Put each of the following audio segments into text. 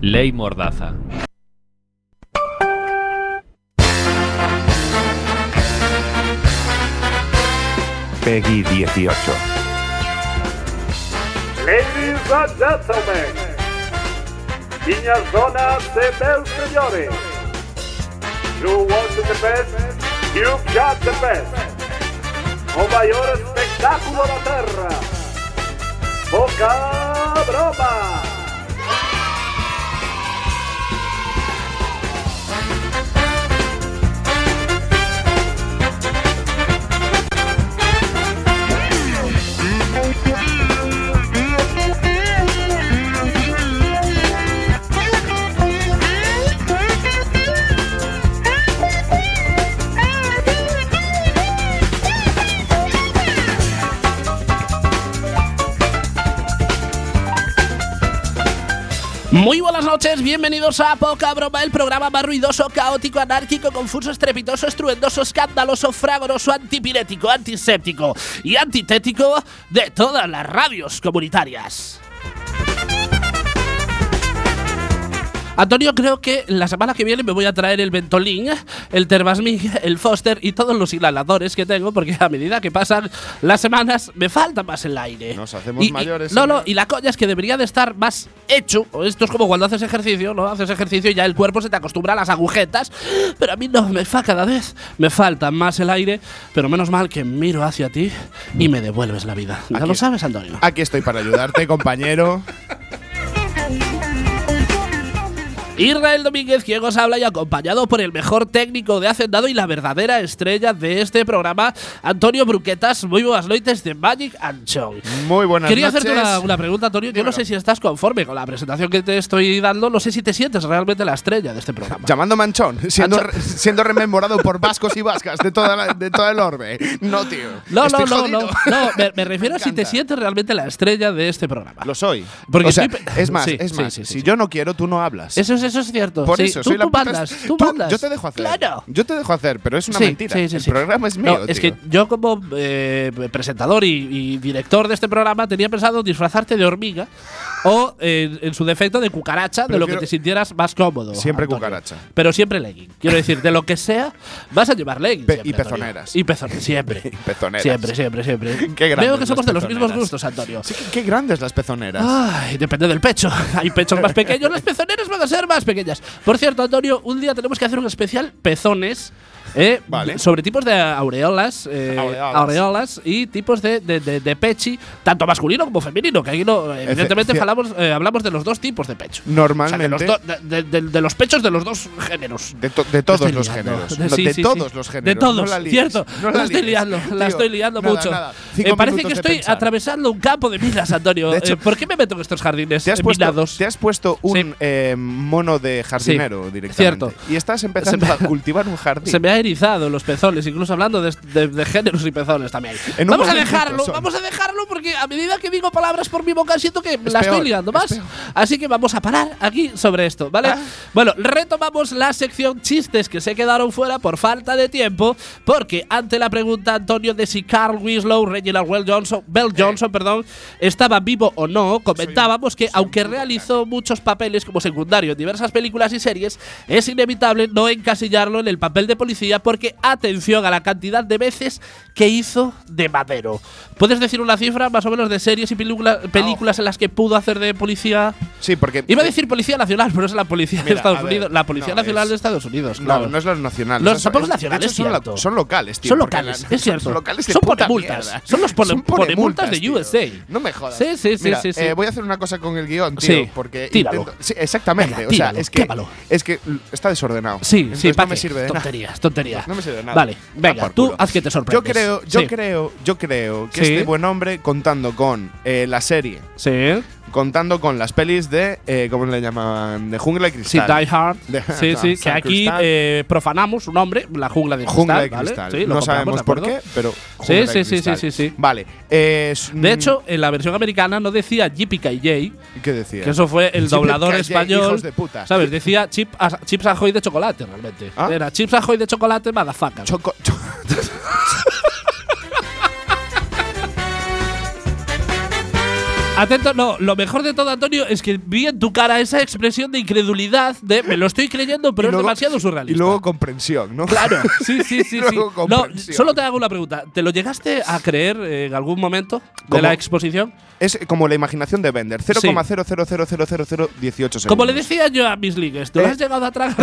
Ley Mordaza. Peggy 18. Ladies and gentlemen, niñas, donas e meus señores, you want the best, you've got the best. O maior espectáculo da terra. Boca Broma. Muy buenas noches, bienvenidos a Poca Broma, el programa más ruidoso, caótico, anárquico, confuso, estrepitoso, estruendoso, escandaloso, fragoroso, antipirético, antiséptico y antitético de todas las radios comunitarias. Antonio, creo que la semana que viene me voy a traer el Ventolin, el Tervasmig, el Foster y todos los inhaladores que tengo, porque a medida que pasan las semanas me falta más el aire. Nos hacemos Y- y- mayores, No, no, y la coña es que debería de estar más hecho. Esto es como cuando haces ejercicio, ¿no? Haces ejercicio y ya el cuerpo se te acostumbra a las agujetas. Pero a mí no, me fa cada vez. Me falta más el aire, pero menos mal que miro hacia ti y me devuelves la vida. Ya Aquí- lo sabes, Antonio. Aquí estoy para ayudarte, compañero. Israel Domínguez, quien os habla y acompañado por el mejor técnico de Hacendado y la verdadera estrella de este programa, Antonio Bruquetas. Muy buenas noches de Magic and Chong. Muy buenas Quería noches. hacerte una, una pregunta, Antonio. Yo no sé si estás conforme con la presentación que te estoy dando. No sé si te sientes realmente la estrella de este programa. Llamando manchón, siendo, re- siendo rememorado por vascos y vascas de toda, la- de toda el orbe. No, tío. No, no, no, no, no. Me, me refiero a si te sientes realmente la estrella de este programa. Lo soy. Porque o sea, estoy pe- es más, Sí, es más. sí, sí, si yo no quiero, tú no hablas. Eso es, eso es cierto. Por Sí, eso, tú, soy la tú mandas, tú. Yo te dejo hacer. Claro. Yo te dejo hacer, pero es una Sí, mentira. sí, sí, el programa es No, mío. es tío. que yo como eh, presentador y, y director de este programa tenía pensado disfrazarte de hormiga o eh, en su defecto de cucaracha, de lo que Prefiero- te sintieras más cómodo. Siempre Antonio. cucaracha. Pero siempre legging. Quiero decir, de lo que sea, vas a llevar legging. Pe- siempre, y Antonio. pezoneras. Y pezoneras, siempre. Y pezoneras. Siempre, siempre, siempre. Qué Veo que somos de los mismos gustos, Antonio. Sí, qué, qué grandes las pezoneras. Ay, depende del pecho. Hay pechos más pequeños, las pezoneras van a ser más pequeñas. Por cierto, Antonio, un día tenemos que hacer un especial pezones. Eh, Vale. Sobre tipos de aureolas, eh, Aureolas. aureolas y tipos de, de, de- de pechi, tanto masculino como femenino, que aquí no, evidentemente eh, hablamos de los dos tipos de pecho. Normalmente. O sea, de, los do- de- pechos de los dos géneros. De, to- de todos los géneros. De- No, sí, de sí, todos sí. los géneros. De todos, no la cierto. no la, estoy liando, la estoy liando nada, mucho. nada. Parece que estoy pensar. atravesando un campo de minas, Antonio. Hecho, Eh, ¿Por qué me meto en estos jardines Te has, puesto, minados? te has puesto un mono de jardinero directamente. cierto. Y estás empezando a cultivar un jardín. Se me ha erizado los pezones, incluso hablando de, de- de géneros y pezones también. En Vamos a dejarlo, vamos a dejarlo porque a medida que digo palabras por mi boca siento que la peor, estoy liando es más. Así que vamos a parar aquí sobre esto, ¿vale? Ah. Bueno, retomamos la sección chistes que se quedaron fuera por falta de tiempo, porque ante la pregunta, Antonio, de si Carl Winslow, Reginald Well Johnson, Bell Johnson, perdón, estaba vivo o no, comentábamos que aunque realizó muchos papeles como secundario en diversas películas y series, es inevitable no encasillarlo en el papel de policía porque atención a la cantidad de veces que hizo de madero. ¿Puedes decir una cifra más o menos de series y película- películas en las que pudo hacer de policía? Sí, porque. Iba a decir Policía Nacional, pero es la Policía de Estados ver, Unidos. La Policía no, Nacional es- de Estados Unidos, No, claro. no es los nacionales. Los- tampoco es- es nacionales, son, locales, tío. Son locales, la- es cierto. Son locales de Son ponemultas. Son los pone- Son ponemultas de tío. USA. No me jodas. Sí, sí, sí, Mira, sí, sí. eh, voy a hacer una cosa con el guion, tío. Sí, Porque tíralo. intento- sí, exactamente. Venga, o sea, es que, quémalo. es que está desordenado. Sí, Entonces sí, no ¿para me sirve de nada. Tonterías, No me sirve nada. Vale, venga, tú haz que te Yo sorprendes. creo, yo Sí. creo, yo creo que Sí. este buen hombre, contando con eh, la serie, Sí. Contando con las pelis de, eh, ¿cómo le llamaban? De Jungla y Sí, Cristal. Die Hard. De- sí, sí, que aquí eh, profanamos un nombre, la jungla de cristal. Jungla de ¿vale? Cristal. Sí, no sabemos ¿de por qué, pero. Sí, Jungla de sí, sí, Cristal. sí, sí, sí. Vale. eh, De hecho, en la versión americana no decía Yippee ¿qué decía? que eso fue el Sí, doblador español. hijos de puta. ¿Sabes? Decía chip, a- chips ahoy de chocolate, realmente. ¿Ah? Era chips ahoy de chocolate, motherfucker. Choco- cho- Atento, no, lo mejor de todo, Antonio, es que vi en tu cara esa expresión de incredulidad de me lo estoy creyendo, pero es demasiado surrealista. Y luego comprensión, ¿no? Claro, sí, sí, sí, sí. No, solo te hago una pregunta. ¿Te lo llegaste a creer eh, en algún momento de la exposición? Es como la imaginación de Bender. 0,0000018 segundos. Como le decía yo a mis ligues, ¿tú Eh. has llegado a tragar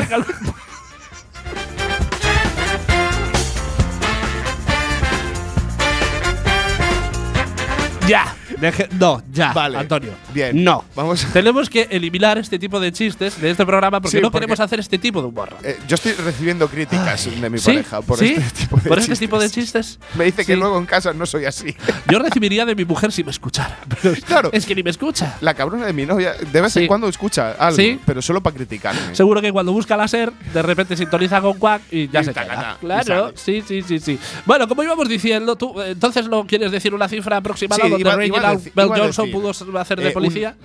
Ya, deje- no, ya, Vale, Antonio. bien. No. Vamos. Tenemos que eliminar este tipo de chistes de este programa porque Sí, no porque- queremos hacer este tipo de humor. Eh, yo estoy recibiendo críticas de mi ¿Sí? pareja por ¿Sí? este tipo de ¿Por este chistes. tipo de chistes? Me dice que luego en casa no soy así. Yo recibiría de mi mujer si me escuchara. Pero Claro. Es que ni me escucha. La cabrona de mi novia de vez en cuando escucha algo, pero solo para criticarme. Seguro que cuando busca la SER, de repente sintoniza con Quack y ya Y se queda. Claro, sí, sí, sí, sí. Bueno, como íbamos diciendo, tú, eh, entonces no quieres decir una cifra aproximada donde iba- iba Bell a Johnson pudo hacer de eh, un- policía?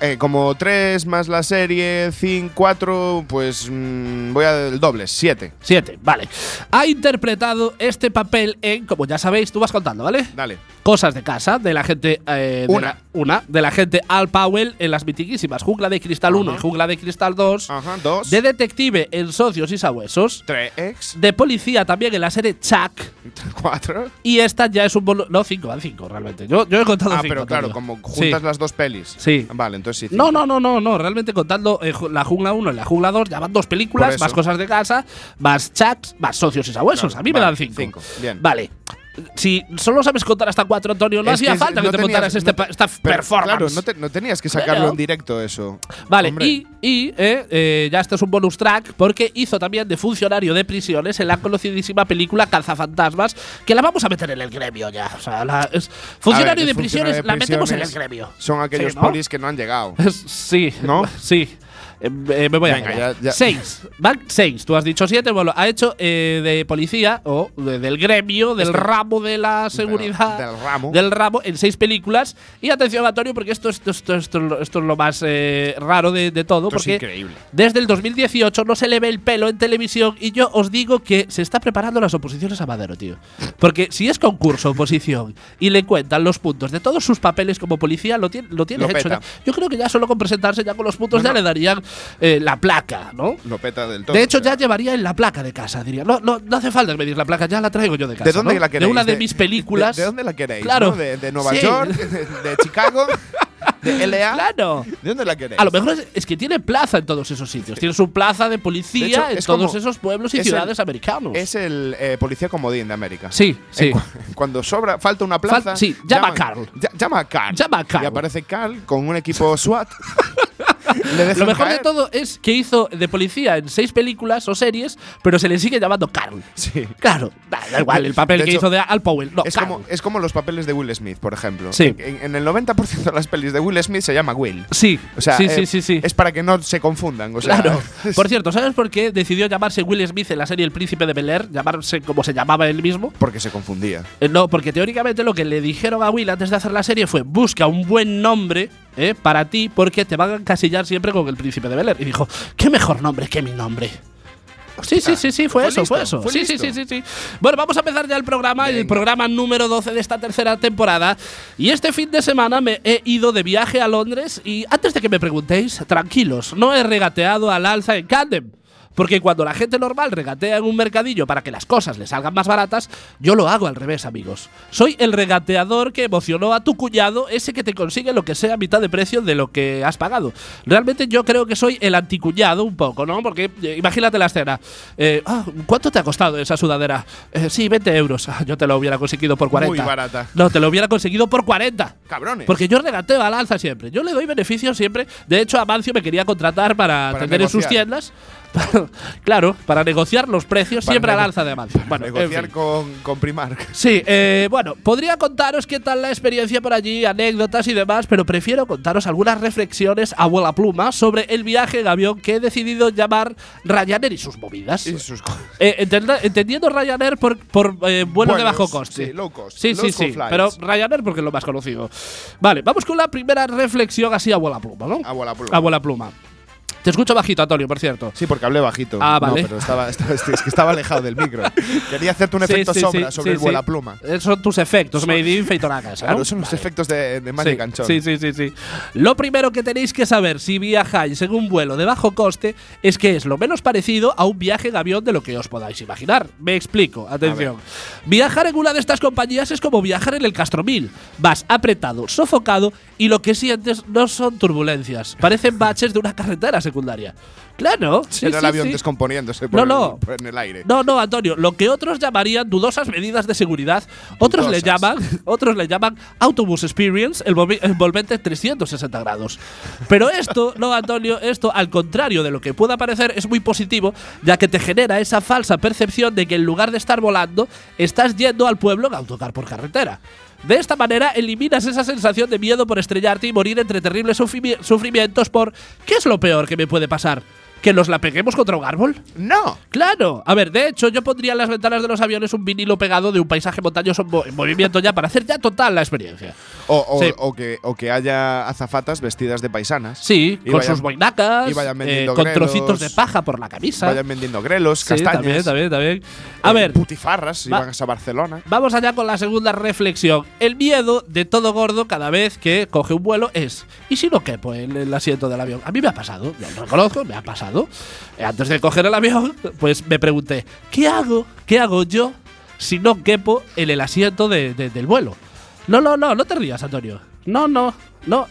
Eh, como 3 más la serie, 5, 4, pues mm, voy al doble, 7. Siete, vale. Ha interpretado este papel en, como ya sabéis, tú vas contando, ¿vale? Dale. Cosas de casa, de la gente. eh, de Una. la- una, de la gente Al Powell en las mitiquísimas Jungla de Cristal 1 y. Jungla de Cristal 2. Ajá, 2. De detective en Socios y Sabuesos. 3, De policía también en la serie Chuck. 4. Y esta ya es un No, cinco, van cinco realmente. Yo, yo he contado Ah, cinco. pero claro, como juntas Sí. las dos pelis. Sí. Vale, entonces sí. No, no, no, no, no. Realmente contando eh, la jungla 1 y la jungla 2, ya van dos películas, más cosas de casa, más chats, más socios y sabuesos. Claro, A mí me dan cinco. cinco, bien. Vale. Si solo sabes contar hasta cuatro, Antonio, no Es hacía que falta que te tenías- montaras este, no esta Pero, performance. Claro, no, te- no tenías que sacarlo Claro. en directo eso. Vale, Hombre. y, y eh, eh, ya este es un bonus track porque hizo también de funcionario de prisiones en la conocidísima película Cazafantasmas, que la vamos a meter en el gremio ya. O sea, la- es- funcionario ver, de prisiones funcionario la metemos en el gremio. Son aquellos Sí, polis que no han llegado. Sí. ¿No? Sí. Eh, eh, me voy a ya- ya. Seis. Van seis. Tú has dicho siete. Bueno, ha hecho eh, de policía o de- del gremio, del Este- ramo de la seguridad. del ramo. Del ramo en seis películas. Y atención, Antonio, porque esto, esto, esto, esto, es lo- esto es lo más eh, raro de, de todo. Esto es porque increíble. desde el 2018 no se le ve el pelo en televisión. Y yo os digo que se está preparando las oposiciones a Madero, tío. Porque si es concurso, oposición, y le cuentan los puntos de todos sus papeles como policía, lo tiene, lo tiene Lo hecho. peta. ya. Yo creo que ya solo con presentarse ya con los puntos No, ya no. le darían eh, la placa, ¿no? Lo peta del todo. De hecho, ya llevaría en la placa de casa, diría. No, no, no hace falta medir la placa, ya la traigo yo de casa. ¿De dónde ¿no? la queréis? De una de, mis películas. ¿De, de dónde la queréis? Claro. ¿no? De, de Nueva Sí. York, de, Chicago, de LA. Claro. ¿De dónde la queréis? A lo mejor es, es que tiene plaza en todos esos sitios. Tiene su plaza de policía De hecho, en es todos esos pueblos y es el- ciudades americanos. Es el eh, policía comodín de América. Sí, sí. Cu- Cuando sobra, falta una plaza. Fal- sí, llama a Carl. ll- llama a Carl. Llama a Carl. Y aparece Carl con un equipo SWAT. Le Lo mejor caer. de todo es que hizo de policía en seis películas o series, pero se le sigue llamando Carl. Sí. Claro, da, da igual, el papel De que hecho, hizo de Al Powell. No, Es Carl. como, es como los papeles de Will Smith, por ejemplo. Sí. En, en el 90% de las pelis de Will Smith se llama Will. Sí, O sea, sí, eh, sí, sí, sí. es para que no se confundan. O sea, Claro. Por cierto, ¿sabes por qué decidió llamarse Will Smith en la serie El Príncipe de Bel Air? Llamarse como se llamaba él mismo. porque se confundía. Eh, no, porque teóricamente lo que le dijeron a Will antes de hacer la serie fue busca un buen nombre eh, para ti porque te van a encasillar siempre con el Príncipe de Bel Air. Y dijo, ¿qué mejor nombre que mi nombre? Sí, sí, sí, sí, fue, Fue eso, listo, fue eso. fue sí, sí, listo. sí, sí, sí. Bueno, vamos a empezar ya el programa, el programa número 12 de esta tercera temporada. Y este fin de semana me he ido de viaje a Londres y antes de que me preguntéis, tranquilos, no he regateado al alza en Camden. Porque cuando la gente normal regatea en un mercadillo para que las cosas le salgan más baratas, yo lo hago al revés, amigos. Soy el regateador que emocionó a tu cuñado, ese que te consigue lo que sea a mitad de precio de lo que has pagado. Realmente yo creo que soy el anticuñado un poco, ¿no? Porque eh, imagínate la escena. Eh, ah, ¿Cuánto te ha costado esa sudadera? Eh, sí, 20 euros. Ah, yo te lo hubiera conseguido por 40. Muy barata. No, te lo hubiera conseguido por 40. Cabrones. Porque yo regateo al alza siempre. Yo le doy beneficios siempre. De hecho, Amancio me quería contratar para, Para tener en sus negociar. tiendas. Claro, para negociar los precios Para siempre al alza de Amancio. Bueno, en negociar fin. con, con Primark. Sí, eh, bueno, podría contaros qué tal la experiencia por allí, anécdotas y demás, pero prefiero contaros algunas reflexiones a vuela pluma sobre el viaje en avión que he decidido llamar Ryanair y sus movidas. Y sus co- Eh, entenda- entendiendo Ryanair por, por eh, vuelos de bajo coste. sí, low cost, Sí, low sí, sí. flights. Pero Ryanair porque es lo más conocido. Vale, vamos con la primera reflexión así a vuela pluma, ¿no? A vuela pluma. A vuela pluma. Te escucho bajito, Antonio, por cierto. Sí, porque hablé bajito. Ah, No, vale. pero estaba, estaba- es que estaba alejado del micro. Quería hacerte un efecto Sí, sí, sombra sí, sobre el vuela pluma. Eh, Son tus efectos, Made in Feitonacas. ¿no? Claro, son los Vale. efectos de, de Magic Sí, sí, sí, sí, sí. Lo primero que tenéis que saber si viajáis en un vuelo de bajo coste es que es lo menos parecido a un viaje en avión de lo que os podáis imaginar. Me explico, atención. Viajar en una de estas compañías es como viajar en el Castromil. Vas apretado, sofocado y lo que sientes no son turbulencias, parecen baches de una carretera secundaria. Claro, sí, Era el sí, avión sí. descomponiéndose por, No, no. en el aire. No, no, Antonio, lo que otros llamarían dudosas medidas de seguridad, otros le llaman, otros le llaman Autobus Experience, el envolvente 360 grados. Pero esto, no, Antonio, esto al contrario de lo que pueda parecer es muy positivo, ya que te genera esa falsa percepción de que en lugar de estar volando, estás yendo al pueblo en autocar por carretera. De esta manera eliminas esa sensación de miedo por estrellarte y morir entre terribles sufrimi- sufrimientos por ¿qué es lo peor que me puede pasar? ¿Que nos la peguemos contra un árbol? ¡No! Claro. A ver, de hecho, yo pondría en las ventanas de los aviones un vinilo pegado de un paisaje montañoso en, mo- en movimiento ya para hacer ya total la experiencia. O, o- Sí. o que, o que haya azafatas vestidas de paisanas. Sí, con vayan- sus boinacas, y vayan eh, vendiendo con grelos, trocitos de paja por la camisa. Vayan vendiendo grelos, sí, castañas. también, también, también. A eh, ver, Putifarras, si Va- vas a Barcelona. Vamos allá con la segunda reflexión. El miedo de todo gordo cada vez que coge un vuelo es ¿y si no quepo en el asiento del avión? A mí me ha pasado, yo lo reconozco, me ha pasado. Eh, Antes de coger el avión, pues me pregunté, ¿qué hago? ¿Qué hago yo si no quepo en el asiento de- de- del vuelo? No, no, no, no te rías, Antonio. No, no, no.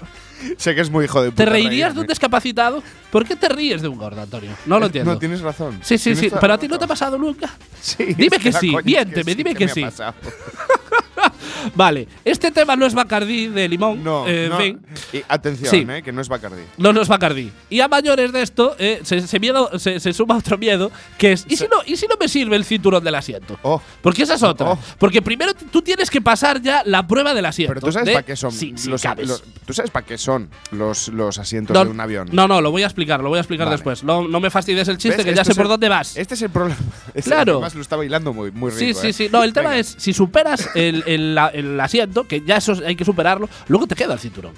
Sé que es muy hijo de ¿Te puta reirías de un reírme. discapacitado? ¿Por qué te ríes de un gordo, Antonio? No lo entiendo. No, tienes razón. Sí, sí, sí. Pero a ti no te ha pasado nunca. Sí, Dime que la sí, miénteme, dime que me ha sí. Vale, este tema no es Bacardí de limón. No, eh, en no. fin. Y atención, Sí. eh, que no es Bacardi. No, no es Bacardí. Y a mayores de esto, eh, se, se miedo, se, se suma otro miedo, que es, ¿y si, no, ¿y si no me sirve el cinturón del asiento? Oh. Porque esa es otra. Oh. Porque primero tú tienes que pasar ya la prueba del asiento. Pero tú sabes para qué son Sí, los, cabes. los- tú sabes para qué son los, los asientos no, de un avión. no, no, lo voy a explicar, lo voy a explicar Vale. después. No, no me fastidies el chiste, ¿Ves? que ya sé por el- dónde vas. Este es el problema. Este Claro. Además lo está bailando muy, muy rico. Sí, sí, eh. sí. No, el tema es, si superas el, el- la- el asiento, que ya eso hay que superarlo, luego te queda el cinturón.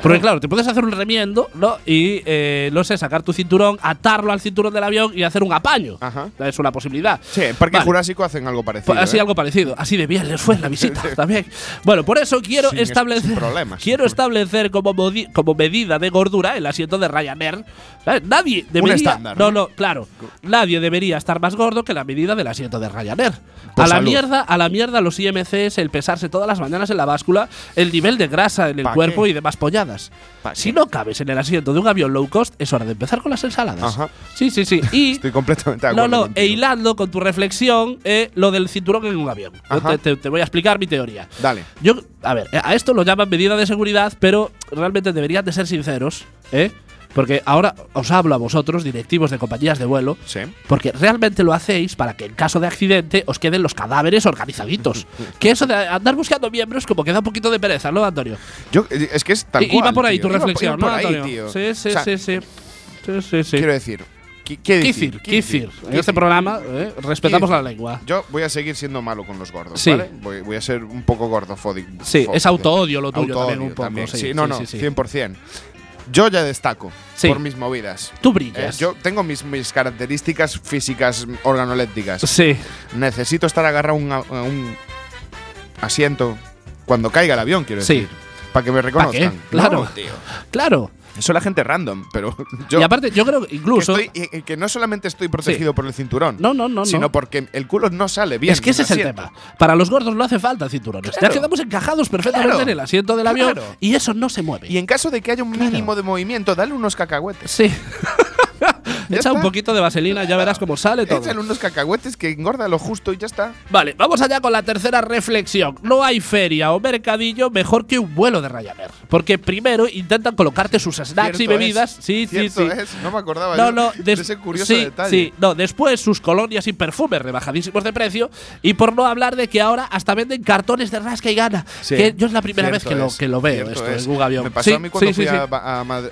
Porque claro, te puedes hacer un remiendo, ¿no? Y, eh, no sé, sacar tu cinturón, atarlo al cinturón del avión y hacer un apaño. Ajá. Es una posibilidad. Sí, en Parque Vale. Jurásico hacen algo parecido. Pues así eh. algo parecido. Así de bien les fue la visita también. Bueno, por eso quiero Sin es- establecer. problemas. Quiero establecer como, como medida de gordura el asiento de Ryanair. Nadie debería. estándar, no, ¿no? no, claro. Nadie debería estar más gordo que la medida del asiento de Ryanair. Por a la salud. mierda, a la mierda los IMCs, el pesarse todas las mañanas en la báscula, el nivel de grasa en el ¿Pa cuerpo qué? y demás polladas. ¿Pa Si no cabes en el asiento de un avión low cost, es hora de empezar con las ensaladas. Ajá. Sí, sí, sí. Y Estoy completamente de no, acuerdo. no, contigo. e hilando con tu reflexión eh, lo del cinturón en un avión. Yo Ajá. te, te- te voy a explicar mi teoría. Dale. Yo, a ver, a esto lo llaman medida de seguridad, pero realmente deberían de ser sinceros, ¿eh? Porque ahora os hablo a vosotros, directivos de compañías de vuelo, Sí. porque realmente lo hacéis para que en caso de accidente os queden los cadáveres organizaditos. que eso de andar buscando miembros como que da un poquito de pereza, ¿no, Antonio? Yo, eh, es que es tal I- cual, Iba por ahí tío. tu Iba- reflexión, iba por ¿no, Antonio? tío. Sí, sí, O sea, sí, sí. Sí, sí, sí. Quiero decir, ¿qué, qué Kifir, decir? En este programa eh, respetamos la lengua. Yo voy a seguir siendo malo con los gordos, Sí. ¿vale? Voy, voy a ser un poco gordofódico. Sí, es autoodio lo tuyo Autoodio también un poco. Sí, Sí, no, sí, no, sí. 100%. Yo ya destaco Sí. por mis movidas. Tú Eh, brillas. yo tengo mis, mis características físicas organolépticas. Sí. Necesito estar agarrado a un, a un asiento cuando caiga el avión, quiero Sí. decir. Para que me qué? reconozcan. Claro. No, tío. Claro. Eso la gente random, pero yo. y aparte, yo creo que que, incluso. estoy- y que no solamente estoy protegido por el cinturón, No, no, no, sino no. porque el culo no sale bien. es que ese es el tema. Para los gordos no hace falta cinturones. Ya Claro. quedamos encajados perfectamente Claro. en el asiento del avión Claro. y eso no se mueve. Y en caso de que haya un mínimo de movimiento, dale unos cacahuetes. sí. Echa un está. poquito de vaselina, ya verás cómo sale todo. Échale unos cacahuetes que engorda lo justo y ya está. Vale, vamos allá con la tercera reflexión. No hay feria o mercadillo mejor que un vuelo de Ryanair. Porque primero intentan colocarte sus snacks y Cierto bebidas. es, Sí, sí, cierto sí. es, No me acordaba No, yo no, de ese curioso sí, detalle. Sí, no, después sus colonias y perfumes rebajadísimos de precio. Y por no hablar de que ahora hasta venden cartones de rasca y gana. Sí, que yo es la primera vez cierto que lo, es, que lo veo cierto esto es. en un avión. Me pasó Sí, a mí cuando sí, fui sí, a, sí. Ba- a Madrid.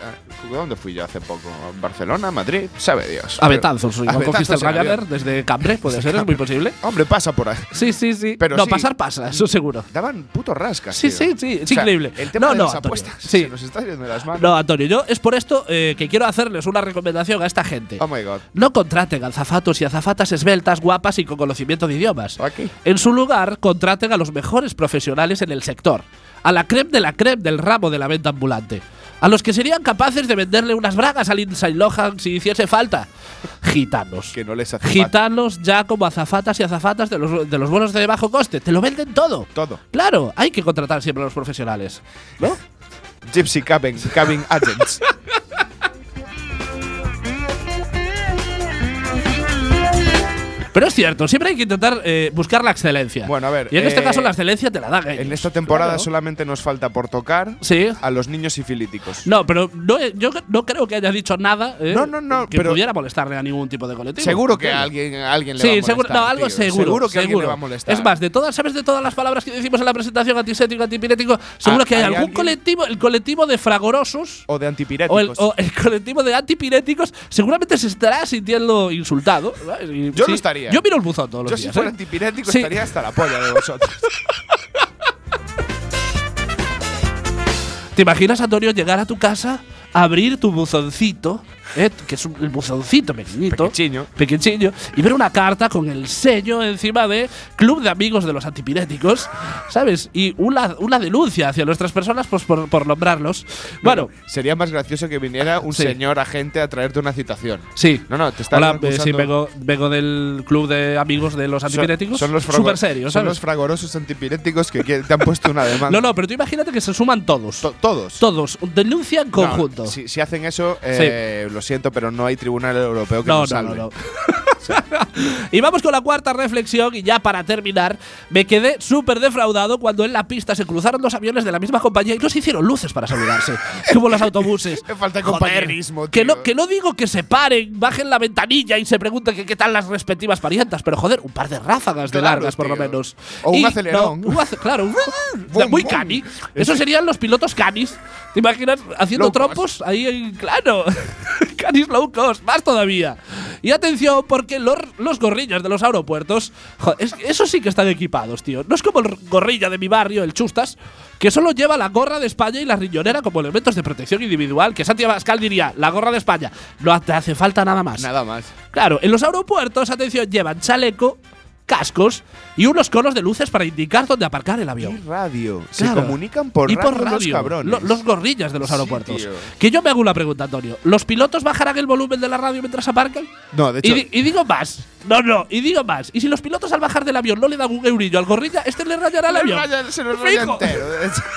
¿Dónde fui yo hace poco? ¿A Barcelona? ¿Madrid? sabe Dios. A Betanzos, igual a cogiste el Ryanair desde Cambre, puede ser, es muy posible. Hombre, pasa por ahí. Sí, sí, sí. Pero no, sí. pasar pasa, eso seguro. Daban puto rascas. Sí, sí, sí, es O sea, increíble. El tema No, de no, las Antonio, apuestas sí. se nos está yendo las manos. No, Antonio, yo es por esto eh, que quiero hacerles una recomendación a esta gente. Oh my god. No contraten azafatos y azafatas esbeltas, guapas y con conocimiento de idiomas. Aquí. En su lugar, contraten a los mejores profesionales en el sector, a la creme de la creme del ramo de la venta ambulante, a los que serían capaces de venderle unas bragas al Inside Lohan si hiciese falta. Gitanos. Que no les hace falta. Gitanos ya como azafatas y azafatas de los, de los vuelos de bajo coste. Te lo venden todo. Todo. Claro, hay que contratar siempre a los profesionales. ¿No? Gypsy Cabin, cabin Agents. Pero es cierto, siempre hay que intentar eh, buscar la excelencia. Bueno, a ver, Y en este eh, caso la excelencia te la dan ellos. en esta temporada Claro. solamente nos falta por tocar Sí. a los niños sifilíticos. No, pero no, he- yo no creo que haya dicho nada eh, No, no, no, que pero- pudiera molestarle a ningún tipo de colectivo. Seguro que a alguien, a alguien le va a Sí, molestar. seguro, no, algo tío. seguro. Seguro que a alguien seguro. le va a molestar. Es más, de todas, ¿sabes de todas las palabras que decimos en la presentación antisético, antipirético? Seguro Ah, que hay, ¿hay algún alguien? colectivo, el colectivo de fragorosos O de o antipiréticos. el, o el colectivo de antipiréticos, seguramente se estará sintiendo insultado. Yo sí, lo estaría. Yo miro el buzón todos los Yo si días. fuera ¿eh? antipirético Sí. estaría hasta la polla de vosotros. ¿Te imaginas, Antonio, llegar a tu casa, abrir tu buzoncito, eh, que es un el buzoncito pequeñito, Pequechiño. pequeñillo, y ver una carta con el sello encima de Club de Amigos de los Antipiréticos, ¿sabes? Y una, una denuncia hacia nuestras personas pues, por, por nombrarlos. Bueno, Sería más gracioso que viniera un Sí. señor agente a traerte una citación. sí. No, no, te están Hola, eh, sí, vengo, vengo del Club de Amigos de los Son- Antipiréticos. Son, los frago- Súper serio, Son los fragorosos antipiréticos que te han puesto una demanda. No, no, pero tú imagínate que se suman todos. To- todos. todos. Denuncia en No, conjunto. si, si hacen eso, eh, lo siento, pero no hay tribunal europeo que No, nos no, salve. no, no. y vamos con la cuarta reflexión y ya para terminar, me quedé súper defraudado cuando en la pista se cruzaron dos aviones de la misma compañía y no se hicieron luces para saludarse, como los autobuses. Falta Que no, que no digo que se paren, bajen la ventanilla y se pregunten que qué tal las respectivas parientas, pero joder, un par de ráfagas de largas por lo menos. O un acelerón. no, un ace- claro, muy cani. Esos serían los pilotos canis. ¿Te imaginas haciendo Low cost. trompos? Ahí, en- claro. Canis low cost, más todavía. Y atención, porque los, los gorrillas de los aeropuertos, joder, es- esos sí que están equipados, tío. No es como el gorrilla de mi barrio, el Chustas, que solo lleva la gorra de España y la riñonera como elementos de protección individual, que Santiago Abascal diría, la gorra de España, no te hace falta nada más. Nada más. Claro, en los aeropuertos, atención, llevan chaleco, cascos y unos conos de luces para indicar dónde aparcar el Y avión. radio. Se Claro. comunican por y radio, por radio. los cabrones. Lo- los gorrillas de los Sí, aeropuertos. tío. que yo me hago una pregunta, Antonio. ¿Los pilotos bajarán el volumen de la radio mientras aparcan? no, de Y, hecho, di- y digo más. No, no, y digo más. Y si los pilotos al bajar del avión no le dan un eurillo al gorrilla, este le rayará el se avión. raya- se nos raya entero. de hecho.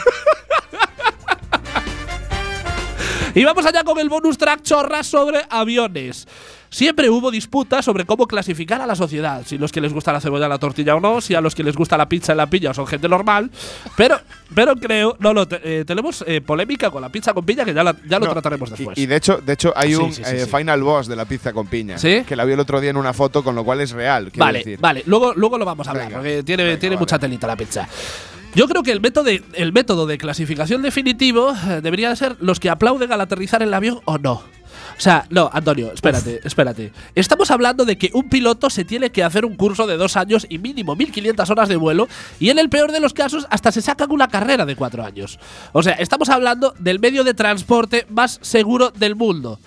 Y vamos allá con el bonus track chorras sobre aviones. Siempre hubo disputas sobre cómo clasificar a la sociedad, si los que les gusta la cebolla, la tortilla o no, si a los que les gusta la pizza en la pilla son gente normal. Pero, pero creo, no, no, te- eh, tenemos eh, polémica con la pizza con piña que ya, la- ya lo trataremos después. Y, de hecho, de hecho hay Sí, un sí, sí, eh, final boss de la pizza con piña. ¿Sí? Que la vi el otro día en una foto, con lo cual es real. Vale, decir. vale, luego, luego lo vamos a hablar, Venga, porque tiene, venga, tiene vale. mucha telita la pizza. Yo creo que el método, de, el método de clasificación definitivo debería de ser los que aplauden al aterrizar el avión o no. O sea, no, Antonio, espérate, espérate. Estamos hablando de que un piloto se tiene que hacer un curso de dos años y mínimo 1500 horas de vuelo, y en el peor de los casos, hasta se sacan una carrera de cuatro años. O sea, estamos hablando del medio de transporte más seguro del mundo.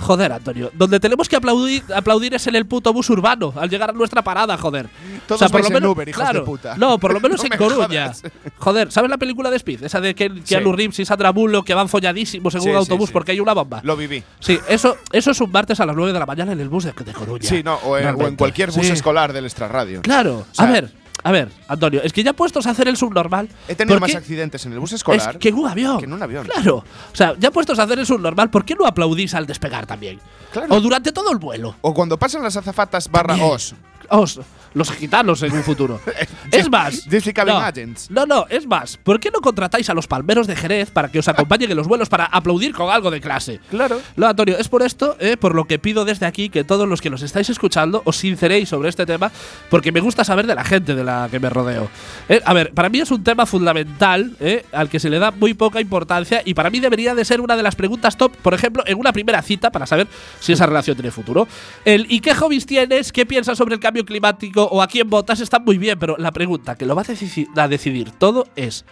Joder, Antonio, donde tenemos que aplaudir, aplaudir es en el puto bus urbano al llegar a nuestra parada, joder. Todos vais en Uber, hijos de puta. No, por lo menos No en Coruña. jodas. Joder, ¿sabes la película de Speed? Esa de que Keanu Reeves y Sandra Bullock que van folladísimos en Sí, un sí, autobús sí. porque hay una bomba. Lo viví. Sí, eso, eso es un martes a las 9 de la mañana en el bus de, de Coruña. Sí, no, o en, o cualquier bus Sí. escolar del extrarradio. Claro. sea, a ver, a ver, Antonio, es que ya puestos a hacer el subnormal. He tenido ¿por más accidentes en el bus Es escolar que en un avión. que en un avión. Claro. O sea, ya puestos a hacer el subnormal, ¿por qué no aplaudís al despegar también? Claro. O durante todo el vuelo. O cuando pasan las azafatas barra os. Os, los gitanos en un futuro. es más. Difficult no, no, no, es más. ¿Por qué no contratáis a los palmeros de Jerez para que os acompañen en los vuelos para aplaudir con algo de clase? Claro. No, Antonio, es por esto, eh, por lo que pido desde aquí que todos los que nos estáis escuchando os sinceréis sobre este tema, porque me gusta saber de la gente de la que me rodeo. Eh, a ver, para mí es un tema fundamental, eh, al que se le da muy poca importancia, y para mí debería de ser una de las preguntas top, por ejemplo, en una primera cita, para saber si esa relación tiene futuro. El ¿y qué hobbies tienes? ¿Qué piensas sobre el cambio climático? ¿O a quién votas? Está muy bien, pero la pregunta que lo va a, deci- a decidir todo es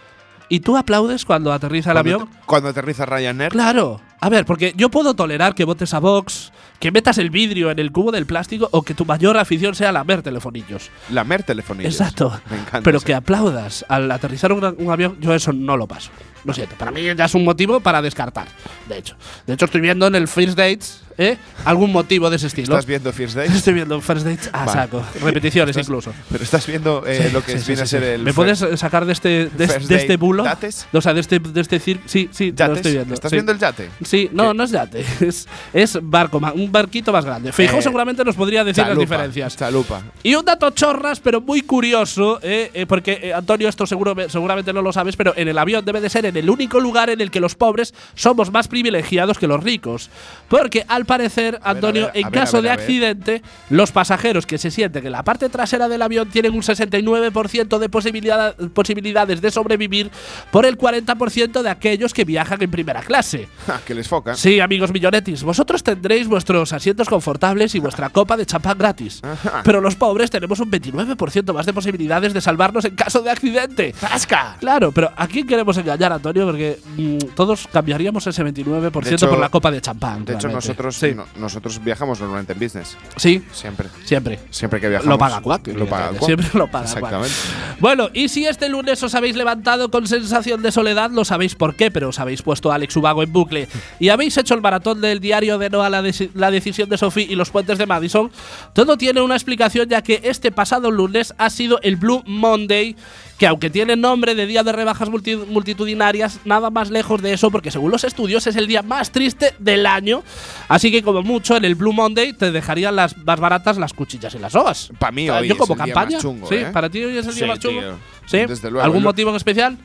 ¿y tú aplaudes cuando aterriza el Cuando, avión? cuando aterriza Ryanair. Claro. A ver, porque yo puedo tolerar que votes a Vox, que metas el vidrio en el cubo del plástico o que tu mayor afición sea lamer telefonillos. Lamer telefonillos. Exacto. Me encanta. Pero eso. que aplaudas al aterrizar un, un avión, yo eso no lo paso. Lo siento. Para mí ya es un motivo para descartar. De hecho. De hecho, estoy viendo en el First Dates ¿eh? algún motivo de ese estilo. ¿Estás viendo First Dates? Estoy viendo First Dates a Vale. saco. Repeticiones Estás- incluso. Pero estás viendo eh, Sí, lo que sí, viene sí, a ser el. ¿Me puedes sacar de este, de, este bulo? dates? O sea, de este, de este cir- Sí, sí, lo yates? estoy viendo. ¿Estás sí. viendo el yate? Sí, no, ¿Qué? no es yate, es, es barco, un barquito más grande. Feijóo Eh, seguramente nos podría decir las diferencias. Chalupa. Y un dato chorras, pero muy curioso, porque Antonio, esto seguro, seguramente no lo sabes, pero en el avión debe de ser en el único lugar en el que los pobres somos más privilegiados que los ricos. Porque al parecer, ver, Antonio, ver, en ver, caso de accidente, los pasajeros que se sienten en la parte trasera del avión tienen un 69% de posibilidad- posibilidades de sobrevivir por el 40% de aquellos que viajan en primera clase. Ja, que les foca. Sí, amigos millonetis, vosotros tendréis vuestros asientos confortables y vuestra copa de champán gratis. Ajá. Pero los pobres tenemos un 29% más de posibilidades de salvarnos en caso de accidente. ¡Zasca! Claro, pero ¿a quién queremos engañar, Antonio? Porque mm, todos cambiaríamos ese 29% De hecho- por la copa de champán. De hecho, nosotros, Sí, no- nosotros viajamos normalmente en business. sí, Siempre. siempre. Siempre que viajamos. Lo paga Quack. Lo paga Quack. Siempre lo paga Quack. Exactamente. Bueno, y si este lunes os habéis levantado con sensación de soledad, lo sabéis por qué, pero os habéis puesto a Alex Ubago en bucle y habéis hecho el maratón del diario de no a la, la decisión de Sophie y los puentes de Madison, todo tiene una explicación ya que este pasado lunes ha sido el Blue Monday, que aunque tiene nombre de día de rebajas multi- multitudinarias, nada más lejos de eso, porque según los estudios es el día más triste del año, así que como mucho en el Blue Monday te dejarían las más baratas las cuchillas y las sogas. Pa' mí O sea, hoy yo es como el día campaña. más chungo, sí, ¿eh? para ti hoy es el día más chungo. tío. Sí. Desde luego. ¿Algún motivo en especial?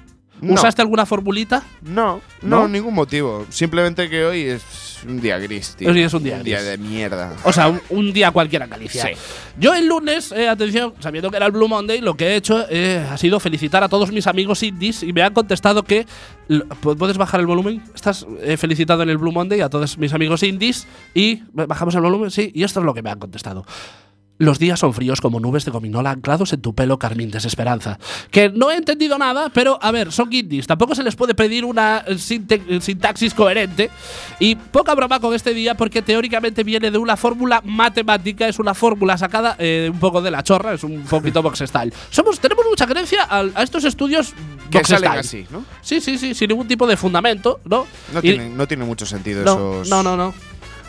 No. ¿Usaste alguna formulita? No, no, ¿No? ningún motivo. Simplemente que hoy es un día gris, tío. Hoy es un día gris. de mierda. O sea, un, un día cualquiera en Galicia. Sí. Yo el lunes, eh, atención, sabiendo que era el Blue Monday, lo que he hecho eh, ha sido felicitar a todos mis amigos indies y me han contestado que. l- ¿pu- ¿Puedes bajar el volumen? Estás eh, felicitado en el Blue Monday a todos mis amigos indies y. ¿Bajamos el volumen? Sí, y esto es lo que me han contestado. Los días son fríos como nubes de gominola anclados en tu pelo carmín desesperanza. Que no he entendido nada, pero a ver, son indies. Tampoco se les puede pedir una eh, eh, sintaxis coherente. Y poca broma con este día porque teóricamente viene de una fórmula matemática. Es una fórmula sacada eh, un poco de la chorra, es un poquito box style. Somos, tenemos mucha creencia a, a estos estudios Que box salen style. así, ¿no? Sí, sí, sí, sin ningún tipo de fundamento, ¿no? No, Y- tiene, no tiene mucho sentido no, esos. no, no, no.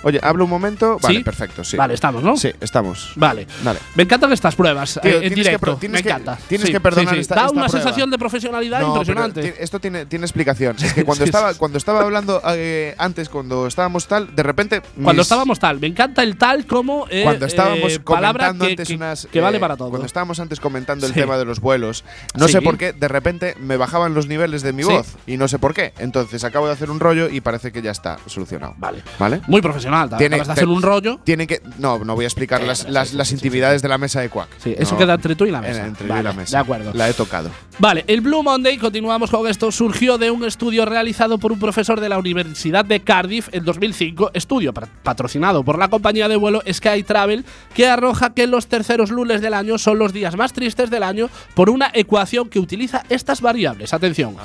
Oye, hablo un momento. Vale, ¿Sí? perfecto, sí. Vale, estamos, ¿no? Sí, estamos. Vale. Vale. Me encantan estas pruebas Tío, eh, en tienes que directo. me que- encanta. tienes Sí, que perdonar sí, sí. esta- Da esta una prueba. sensación de profesionalidad No, impresionante. esto tiene, tiene explicación. Es que cuando Sí, estaba sí. cuando estaba hablando eh, antes, cuando estábamos tal, de repente. Cuando mis- estábamos tal, me encanta el tal como eh, Cuando estábamos eh, comentando que, antes que- unas. que vale para todo. Cuando estábamos antes comentando el tema de los vuelos, no sé por qué, de repente me bajaban los niveles de mi voz. Y no sé por qué. Entonces acabo de hacer un rollo y parece que ya está solucionado. Vale. ¿Vale? Muy profesional. Te Tiene- acabas de hacer un rollo. Tienen que. No, no voy a explicar Eh, las, sí, las, sí, las sí, sí, intimidades de la mesa de Quack. Sí, eso No. queda entre tú y la mesa. En- entre Vale, y la mesa. De acuerdo. La he tocado. Vale, el Blue Monday, continuamos con esto, surgió de un estudio realizado por un profesor de la Universidad de Cardiff en 2005, estudio pa- patrocinado por la compañía de vuelo Sky Travel, que arroja que los terceros lunes del año son los días más tristes del año por una ecuación que utiliza estas variables. Atención.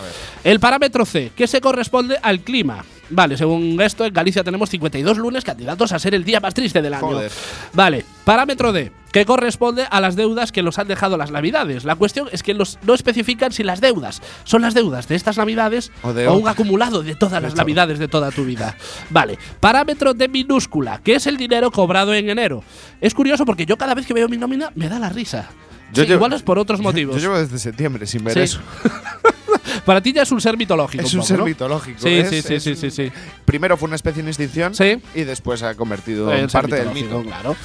El parámetro C, que se corresponde al clima. Vale, según esto, en Galicia tenemos 52 lunes candidatos a ser el día más triste del año. Joder. Vale, parámetro D, que corresponde a las deudas que los han dejado las navidades. La cuestión es que los no especifican si las deudas son las deudas de estas navidades O o, de un otra. acumulado de todas las navidades de toda tu vida. Vale, parámetro D minúscula, que es el dinero cobrado en enero. Es curioso porque yo cada vez que veo mi nómina me da la risa. Yo Sí, llevo- igual es por otros motivos. Yo llevo desde septiembre sin ver Sí. eso. Para ti ya es un ser mitológico. Es un poco, ser ¿no? mitológico. Sí, es- sí, sí, es sí, sí, sí. Primero fue una especie en extinción Sí. y después se ha convertido en parte del mito. Claro.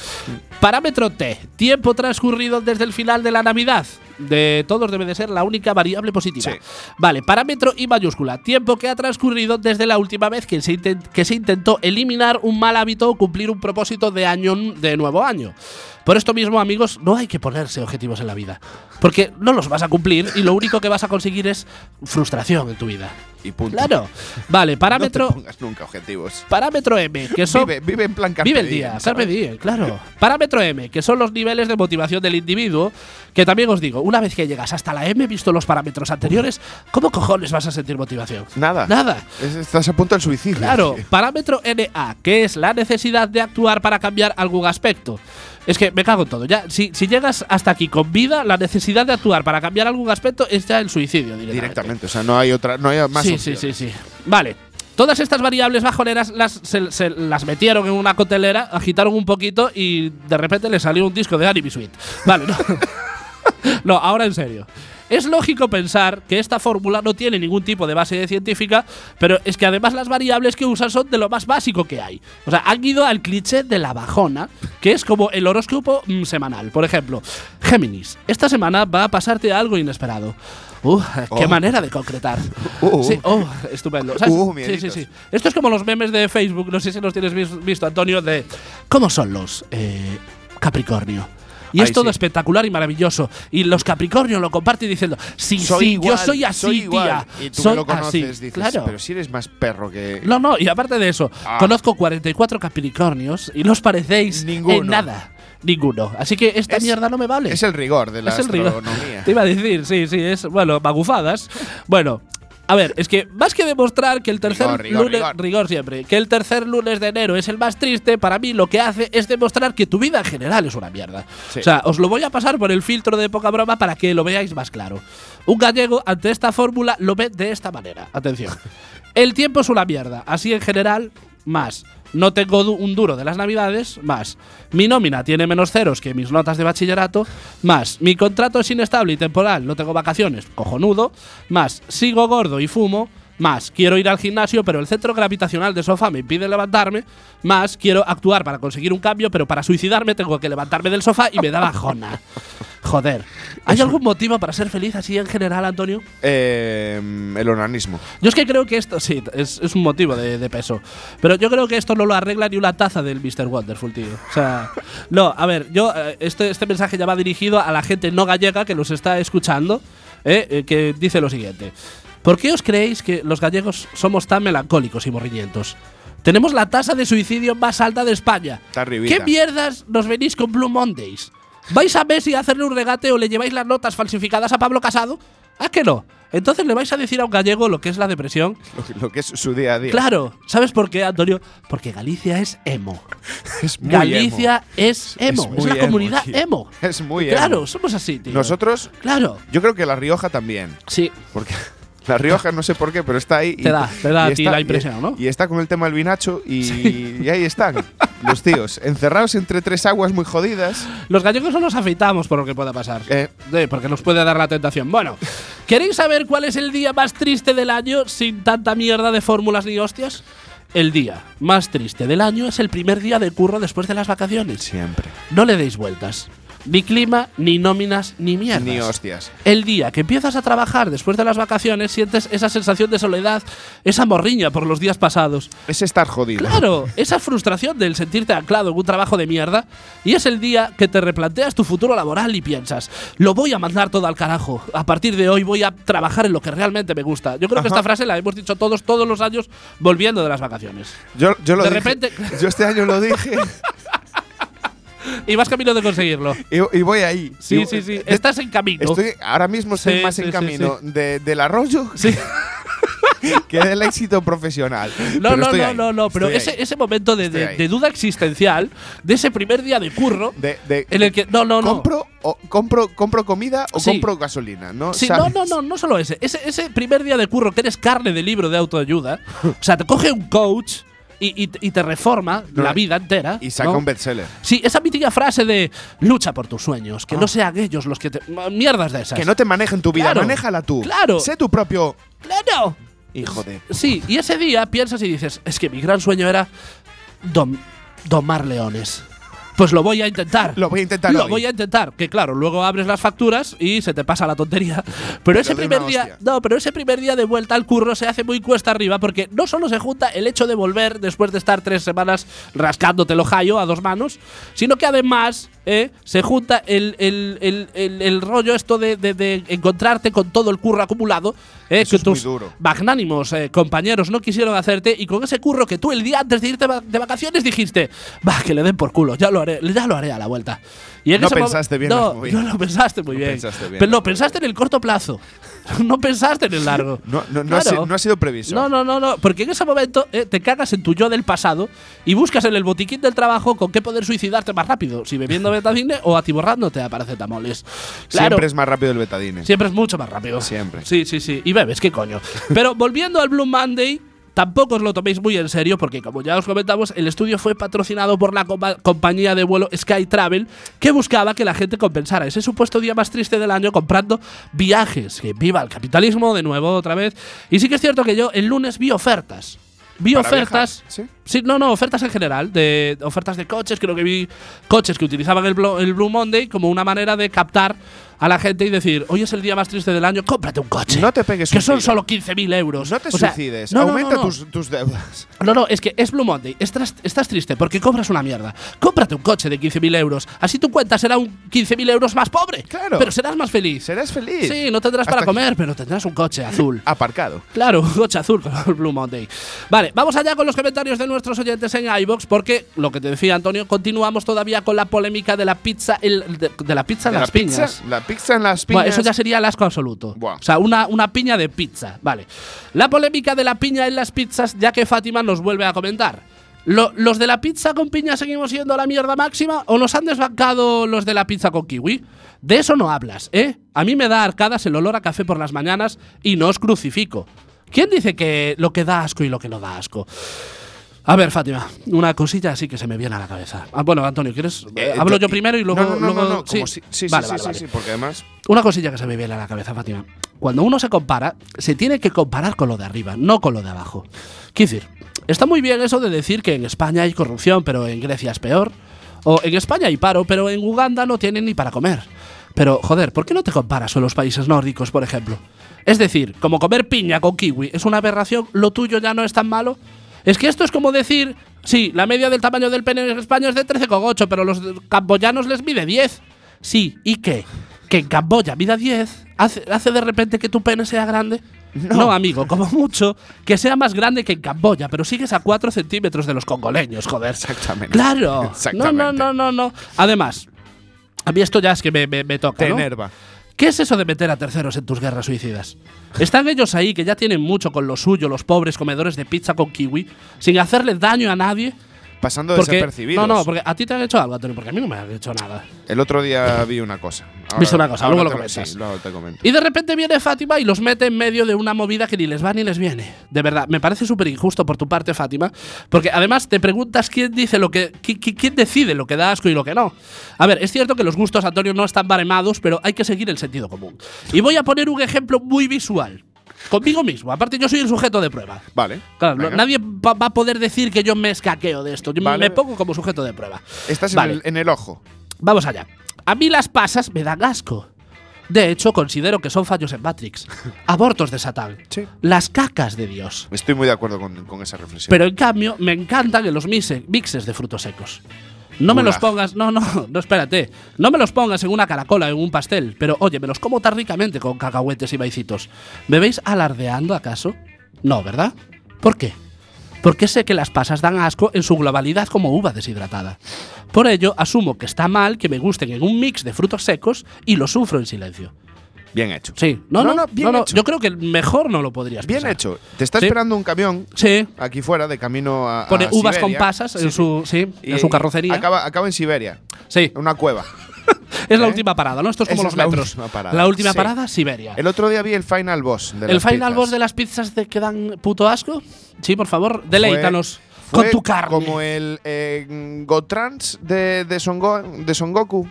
Parámetro T. Tiempo transcurrido desde el final de la Navidad. De todos debe de ser la única variable positiva. Sí. Vale, parámetro I mayúscula. Tiempo que ha transcurrido desde la última vez que se, que se intentó eliminar un mal hábito o cumplir un propósito de año de nuevo año. Por esto mismo, amigos, no hay que ponerse objetivos en la vida. Porque no los vas a cumplir y lo único que vas a conseguir es frustración en tu vida. Y punto. Claro. Vale, No parámetro, te pongas nunca objetivos. parámetro M, que son Vive, vive en plan carpe Vive el día, carpe diem, claro. Parámetro M, que son los niveles de motivación del individuo, que también os digo, una vez que llegas hasta la M, visto los parámetros anteriores, ¿cómo cojones vas a sentir motivación? Nada. Nada. Es- estás a punto del suicidio. Claro, parámetro NA, que es la necesidad de actuar para cambiar algún aspecto. Es que me cago en todo. Ya, si, si llegas hasta aquí con vida, la necesidad de actuar para cambiar algún aspecto es ya el suicidio directamente. Directamente. O sea, no hay otra, no hay más sí, opciones. sí, sí, sí. Vale. Todas estas variables bajoneras las, se, se las metieron en una cotelera, agitaron un poquito y de repente le salió un disco de Anime Suite. Vale, no. no, ahora en serio. Es lógico pensar que esta fórmula no tiene ningún tipo de base científica, pero es que además las variables que usan son de lo más básico que hay. O sea, han ido al cliché de la bajona, que es como el horóscopo mm, semanal. Por ejemplo, Géminis, esta semana va a pasarte algo inesperado. Uh, qué Oh. manera de concretar. Uh, uh. Sí, oh, estupendo. Uh, sí, sí, mieditos. sí. Esto es como los memes de Facebook, no sé si los tienes vis- visto, Antonio, de cómo son los eh, Capricornio. Y Ay, es todo sí. espectacular y maravilloso. Y los Capricornio lo comparten diciendo, sí, Soy sí, igual, yo soy así, igual. tía. Y tú soy me lo conoces, así. dices, claro. pero si eres más perro que… No, no, y aparte de eso, Ah. conozco 44 Capricornios y no os parecéis Ninguno. en nada. Ninguno. Así que esta Es- mierda no me vale. Es el rigor de la Es el rigor. astronomía. Te iba a decir, sí, sí, es, bueno, magufadas. bueno, a ver, es que más que demostrar que el tercer Rigor, rigor, lunes, rigor. siempre, que el tercer lunes de enero es el más triste, para mí lo que hace es demostrar que tu vida en general es una mierda. Sí. O sea, os lo voy a pasar por el filtro de poca broma para que lo veáis más claro. Un gallego ante esta fórmula lo ve de esta manera. Atención. El tiempo es una mierda, así en general, más. No tengo un duro de las navidades, más. Mi nómina tiene menos ceros que mis notas de bachillerato, más. Mi contrato es inestable y temporal, no tengo vacaciones, cojonudo, más. Sigo gordo y fumo, más. Quiero ir al gimnasio, pero el centro gravitacional de sofá me impide levantarme, más. Quiero actuar para conseguir un cambio, pero para suicidarme tengo que levantarme del sofá y me da bajona. Joder. ¿Hay algún motivo para ser feliz así en general, Antonio? Eh, el onanismo. Yo es que creo que esto, sí, es, es un motivo de, de peso. Pero yo creo que esto no lo arregla ni una taza del Mr. Wonderful, tío. O sea, no, a ver, yo, eh, este, este mensaje ya va dirigido a la gente no gallega que nos está escuchando, eh, eh, que dice lo siguiente. ¿Por qué os creéis que los gallegos somos tan melancólicos y morriñentos? Tenemos la tasa de suicidio más alta de España. Está. ¿Qué mierdas nos venís con Blue Mondays? ¿Vais a Messi a hacerle un regate o le lleváis las notas falsificadas a Pablo Casado? ¿Ah, que no? Entonces le vais a decir a un gallego lo que es la depresión. Lo, que- lo que es su día a día. Claro, ¿sabes por qué, Antonio? Porque Galicia es emo. Es muy Galicia es emo. Es, la comunidad tío. emo. Es muy Claro, emo. somos así, tío. Nosotros, Claro. yo creo que La Rioja también. Sí. Porque La Rioja no sé por qué, pero está ahí. Te da- te da a ti la impresión, y, ¿no? Y está con el tema del vinacho y, y ahí están los tíos, encerrados entre tres aguas muy jodidas. Los gallegos no nos afeitamos por lo que pueda pasar. Eh. Eh, porque nos puede dar la tentación. Bueno, ¿queréis saber cuál es el día más triste del año sin tanta mierda de fórmulas ni hostias? El día más triste del año es el primer día de curro después de las vacaciones. Siempre. No le deis vueltas. Ni clima, ni nóminas, ni mierdas. Ni hostias. El día que empiezas a trabajar después de las vacaciones sientes esa sensación de soledad, esa morriña por los días pasados. Es estar jodido. Claro, esa frustración del sentirte anclado en un trabajo de mierda. Y es el día que te replanteas tu futuro laboral y piensas, lo voy a mandar todo al carajo. A partir de hoy voy a trabajar en lo que realmente me gusta. Yo creo que esta frase la hemos dicho todos, todos los años, volviendo de las vacaciones. Yo, yo lo De dije- repente- Yo este año lo dije Y vas camino de conseguirlo. y, y voy ahí. Sí, Y- sí, sí. de- Estás en camino. Estoy, ahora mismo estoy Sí, más sí, en camino De, del arroyo Sí. que del éxito profesional. No, Pero no, no, ahí, no, no, pero ese, ese momento de, de- de duda existencial, de ese primer día de curro, De, en el que. No, no, no. ¿compro, o, compro, ¿Compro comida o Sí. compro gasolina? ¿no? Sí, no, ¿Sabes? no, no, no solo ese. ese. Ese primer día de curro que eres carne de libro de autoayuda. o sea, te coge un coach y, y- y te reforma No, la vida entera. Y saca ¿no? un bestseller. Sí, esa mítica frase de lucha por tus sueños, que no sean ellos los que te. Mierdas de esas. Ah. Que no te manejen tu vida, Claro. manéjala tú. Claro. Sé tu propio ¡Claro! hijo de. Sí, y ese día piensas y dices, es que mi gran sueño era dom- domar leones. Pues lo voy a intentar. Lo voy a intentar Lo hoy. voy a intentar. Que claro, luego abres las facturas y se te pasa la tontería. Pero ese primer día. hostia. No, pero ese primer día de vuelta al curro se hace muy cuesta arriba porque no solo se junta el hecho de volver después de estar tres semanas rascándote el ojallo a dos manos, sino que además eh, se junta el, el- el- el- rollo esto de, de- de encontrarte con todo el curro acumulado. eh, Eso que es muy tus duro. magnánimos eh, compañeros no quisieron hacerte y con ese curro que tú el día antes de irte de vacaciones dijiste, va, que le den por culo, ya lo haré, ya lo haré a la vuelta. Y en No ese pensaste bien No, no lo pensaste muy No bien. pensaste bien. Pero no, pensaste en el corto plazo. no pensaste en el largo. No, no, no, ha, Claro. si- no ha sido previsto. No, no, no, no, porque en ese momento eh, te cagas en tu yo del pasado y buscas en el botiquín del trabajo con qué poder suicidarte más rápido, si bebiendo betadine o atiborrándote a paracetamoles. Claro, Siempre es más rápido el betadine. Siempre es mucho más rápido. Siempre. Sí, sí, sí. Y bebes, ¿qué coño? Pero volviendo al Blue Monday, tampoco os lo toméis muy en serio porque, como ya os comentamos, el estudio fue patrocinado por la compa- compañía de vuelo Sky Travel que buscaba que la gente compensara ese supuesto día más triste del año comprando viajes. Que viva el capitalismo de nuevo otra vez. Y sí que es cierto que yo el lunes vi ofertas. Vi Para ofertas. viajar, ¿sí? Sí, no, no, ofertas en general, de ofertas de coches, creo que vi coches que utilizaban el, Blo- el Blue Monday como una manera de captar a la gente y decir, hoy es el día más triste del año, cómprate un coche. No te pegues Que un son tiro. solo 15.000 euros. No te O sea, suicides. no, no, Aumenta no. Tus, tus deudas. No, no, es que es Blue Monday. Estás, estás triste porque cobras una mierda. Cómprate un coche de 15.000 euros. Así tu cuenta será un 15.000 euros más pobre. Claro. Pero serás más feliz. Serás feliz. Sí, no tendrás para comer, pero tendrás un coche azul. Aparcado. Claro, un coche azul con el Blue Monday. Vale, vamos allá con los comentarios de nuestros oyentes en iBox porque lo que te decía Antonio, continuamos todavía con la polémica de la pizza, el- de, de la pizza en ¿De las la pizza? piñas. La pizza en las piñas. Bueno, eso ya sería el asco absoluto. Buah. O sea, una, una piña de pizza. Vale. La polémica de la piña en las pizzas, ya que Fátima nos vuelve a comentar. Lo- ¿Los de la pizza con piña seguimos siendo la mierda máxima o nos han desbancado los de la pizza con kiwi? De eso no hablas, ¿eh? A mí me da arcadas el olor a café por las mañanas y no os crucifico. ¿Quién dice que lo que da asco y lo que no da asco? A ver, Fátima, una cosilla así que se me viene a la cabeza. Ah, bueno, Antonio, ¿quieres? Eh, Hablo yo- yo primero y luego. No, no, no, luego- no, no, sí. como si- sí, sí, Vale, sí, vale, sí, vale. sí, porque además. Una cosilla que se me viene a la cabeza, Fátima. Cuando uno se compara, se tiene que comparar con lo de arriba, no con lo de abajo. Quiero decir, está muy bien eso de decir que en España hay corrupción, pero en Grecia es peor. O en España hay paro, pero en Uganda no tienen ni para comer. Pero, joder, ¿por qué no te comparas con los países nórdicos, por ejemplo? Es decir, como comer piña con kiwi es una aberración, lo tuyo ya no es tan malo. Es que esto es como decir, sí, la media del tamaño del pene en España es de 13,8, pero los camboyanos les mide 10. Sí, ¿y qué? ¿Que en Camboya mida 10 hace, hace de repente que tu pene sea grande? No. amigo, como mucho, que sea más grande que en Camboya, pero sigues a 4 centímetros de los congoleños, joder. Exactamente. Claro. Exactamente. No, no, no, no, no. Además, a mí esto ya es que me, me- me toca. Te ¿no? enerva. ¿Qué es eso de meter a terceros en tus guerras suicidas? Están ellos ahí, que ya tienen mucho con lo suyo, los pobres comedores de pizza con kiwi, sin hacerle daño a nadie. Pasando Porque, desapercibidos. no, no, porque a ti te han hecho algo, Antonio, porque a mí no me han hecho nada. El otro día vi una cosa. Viste una cosa, luego lo comentas. Sí, luego te comento. Y de repente viene Fátima y los mete en medio de una movida que ni les va ni les viene. De verdad, me parece súper injusto por tu parte, Fátima, porque además te preguntas quién dice lo que. qui- qui- quién decide lo que da asco y lo que no. A ver, es cierto que los gustos, Antonio, no están baremados, pero hay que seguir el sentido común. Y voy a poner un ejemplo muy visual. Conmigo mismo. Aparte, yo soy el sujeto de prueba. Vale. Claro, no- venga. nadie va, va a poder decir que yo me escaqueo de esto. Yo me- Vale. me pongo como sujeto de prueba. Estás en, Vale. el, en el ojo. Vamos allá. A mí las pasas me dan asco. De hecho, considero que son fallos en Matrix. Abortos de Satán. Sí. Las cacas de Dios. Estoy muy de acuerdo con, con esa reflexión. Pero en cambio, me encantan los mixes de frutos secos. No me los pongas, no, no, no, espérate. No me los pongas en una caracola, en un pastel. Pero oye, me los como tan ricamente con cacahuetes y maicitos. ¿Me veis alardeando acaso? No, ¿verdad? ¿Por qué? Porque sé que las pasas dan asco en su globalidad como uva deshidratada. Por ello, asumo que está mal que me gusten en un mix de frutos secos y lo sufro en silencio. Bien hecho. Sí, no, no, No, no, bien hecho. Yo creo que mejor no lo podrías Bien pensar. hecho. Te está Sí. esperando un camión Sí, aquí fuera, de camino a. pone a uvas Siberia. con pasas Sí, en su, sí, Y- en su carrocería. Acaba, acaba en Siberia. Sí, En una cueva. es la ¿Eh? última parada, ¿no? Esto es como Esa los es la metros. última parada, La última sí. parada, Siberia. El otro día vi el final boss. De ¿El las final pizzas. boss de las pizzas de que dan puto asco? Sí, por favor, deleítanos. Fue Con tu carne. Como el eh, Gotrans de, de, Son Go- de Son Goku.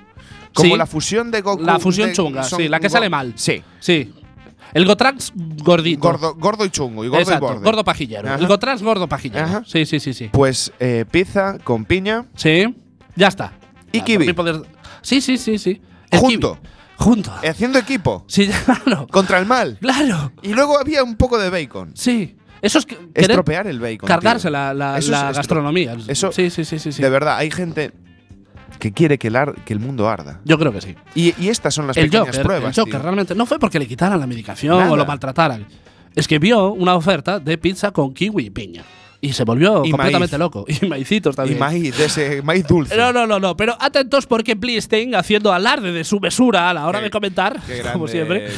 Como Sí. la fusión de Goku. La fusión de chunga, Son sí, la que sale mal. Sí. Sí. El Gotrans gordito. Gordo, gordo y chungo. Y gordo Exacto, y borde. gordo pajillero. Ajá. El Gotrans gordo pajillero. Ajá. Sí, sí, sí, sí. Pues eh, pizza con piña. Sí. Ya está. Y Ya, kiwi. poder- Sí, sí, sí, sí. El Junto. kiwi. Junto. eh, Haciendo equipo. Sí, claro. Contra el mal. Claro. Y luego había un poco de bacon. Sí. Eso es Estropear el bacon. cargarse tío. la, la- Eso la es estro- gastronomía. Eso- sí, sí, sí, sí, sí. De verdad, hay gente que quiere que el, ar- que el mundo arda. Yo creo que sí. Y, y estas son las el pequeñas Joker, pruebas. el Joker tío. realmente no fue porque le quitaran la medicación Nada. o lo maltrataran. Es que vio una oferta de pizza con kiwi y piña. Y se volvió Y completamente maíz. loco. Y maicitos Y también. maíz, de ese maíz dulce. No, no, no, no. Pero atentos porque Blistein, haciendo alarde de su mesura a la hora Qué- de comentar, como siempre,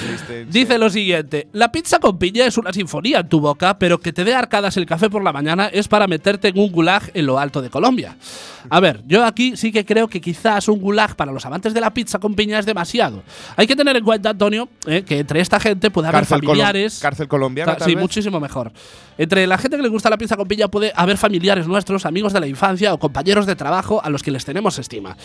dice sí. lo siguiente: La pizza con piña es una sinfonía en tu boca, pero que te dé arcadas el café por la mañana es para meterte en un gulag en lo alto de Colombia. A ver, yo aquí sí que creo que quizás un gulag para los amantes de la pizza con piña es demasiado. Hay que tener en cuenta, Antonio, eh, que entre esta gente puede haber Cárcel familiares. cárcel colombiana, tal Sí, vez. muchísimo mejor. Entre la gente que le gusta la pizza con piña puede haber familiares nuestros, amigos de la infancia o compañeros de trabajo a los que les tenemos estima.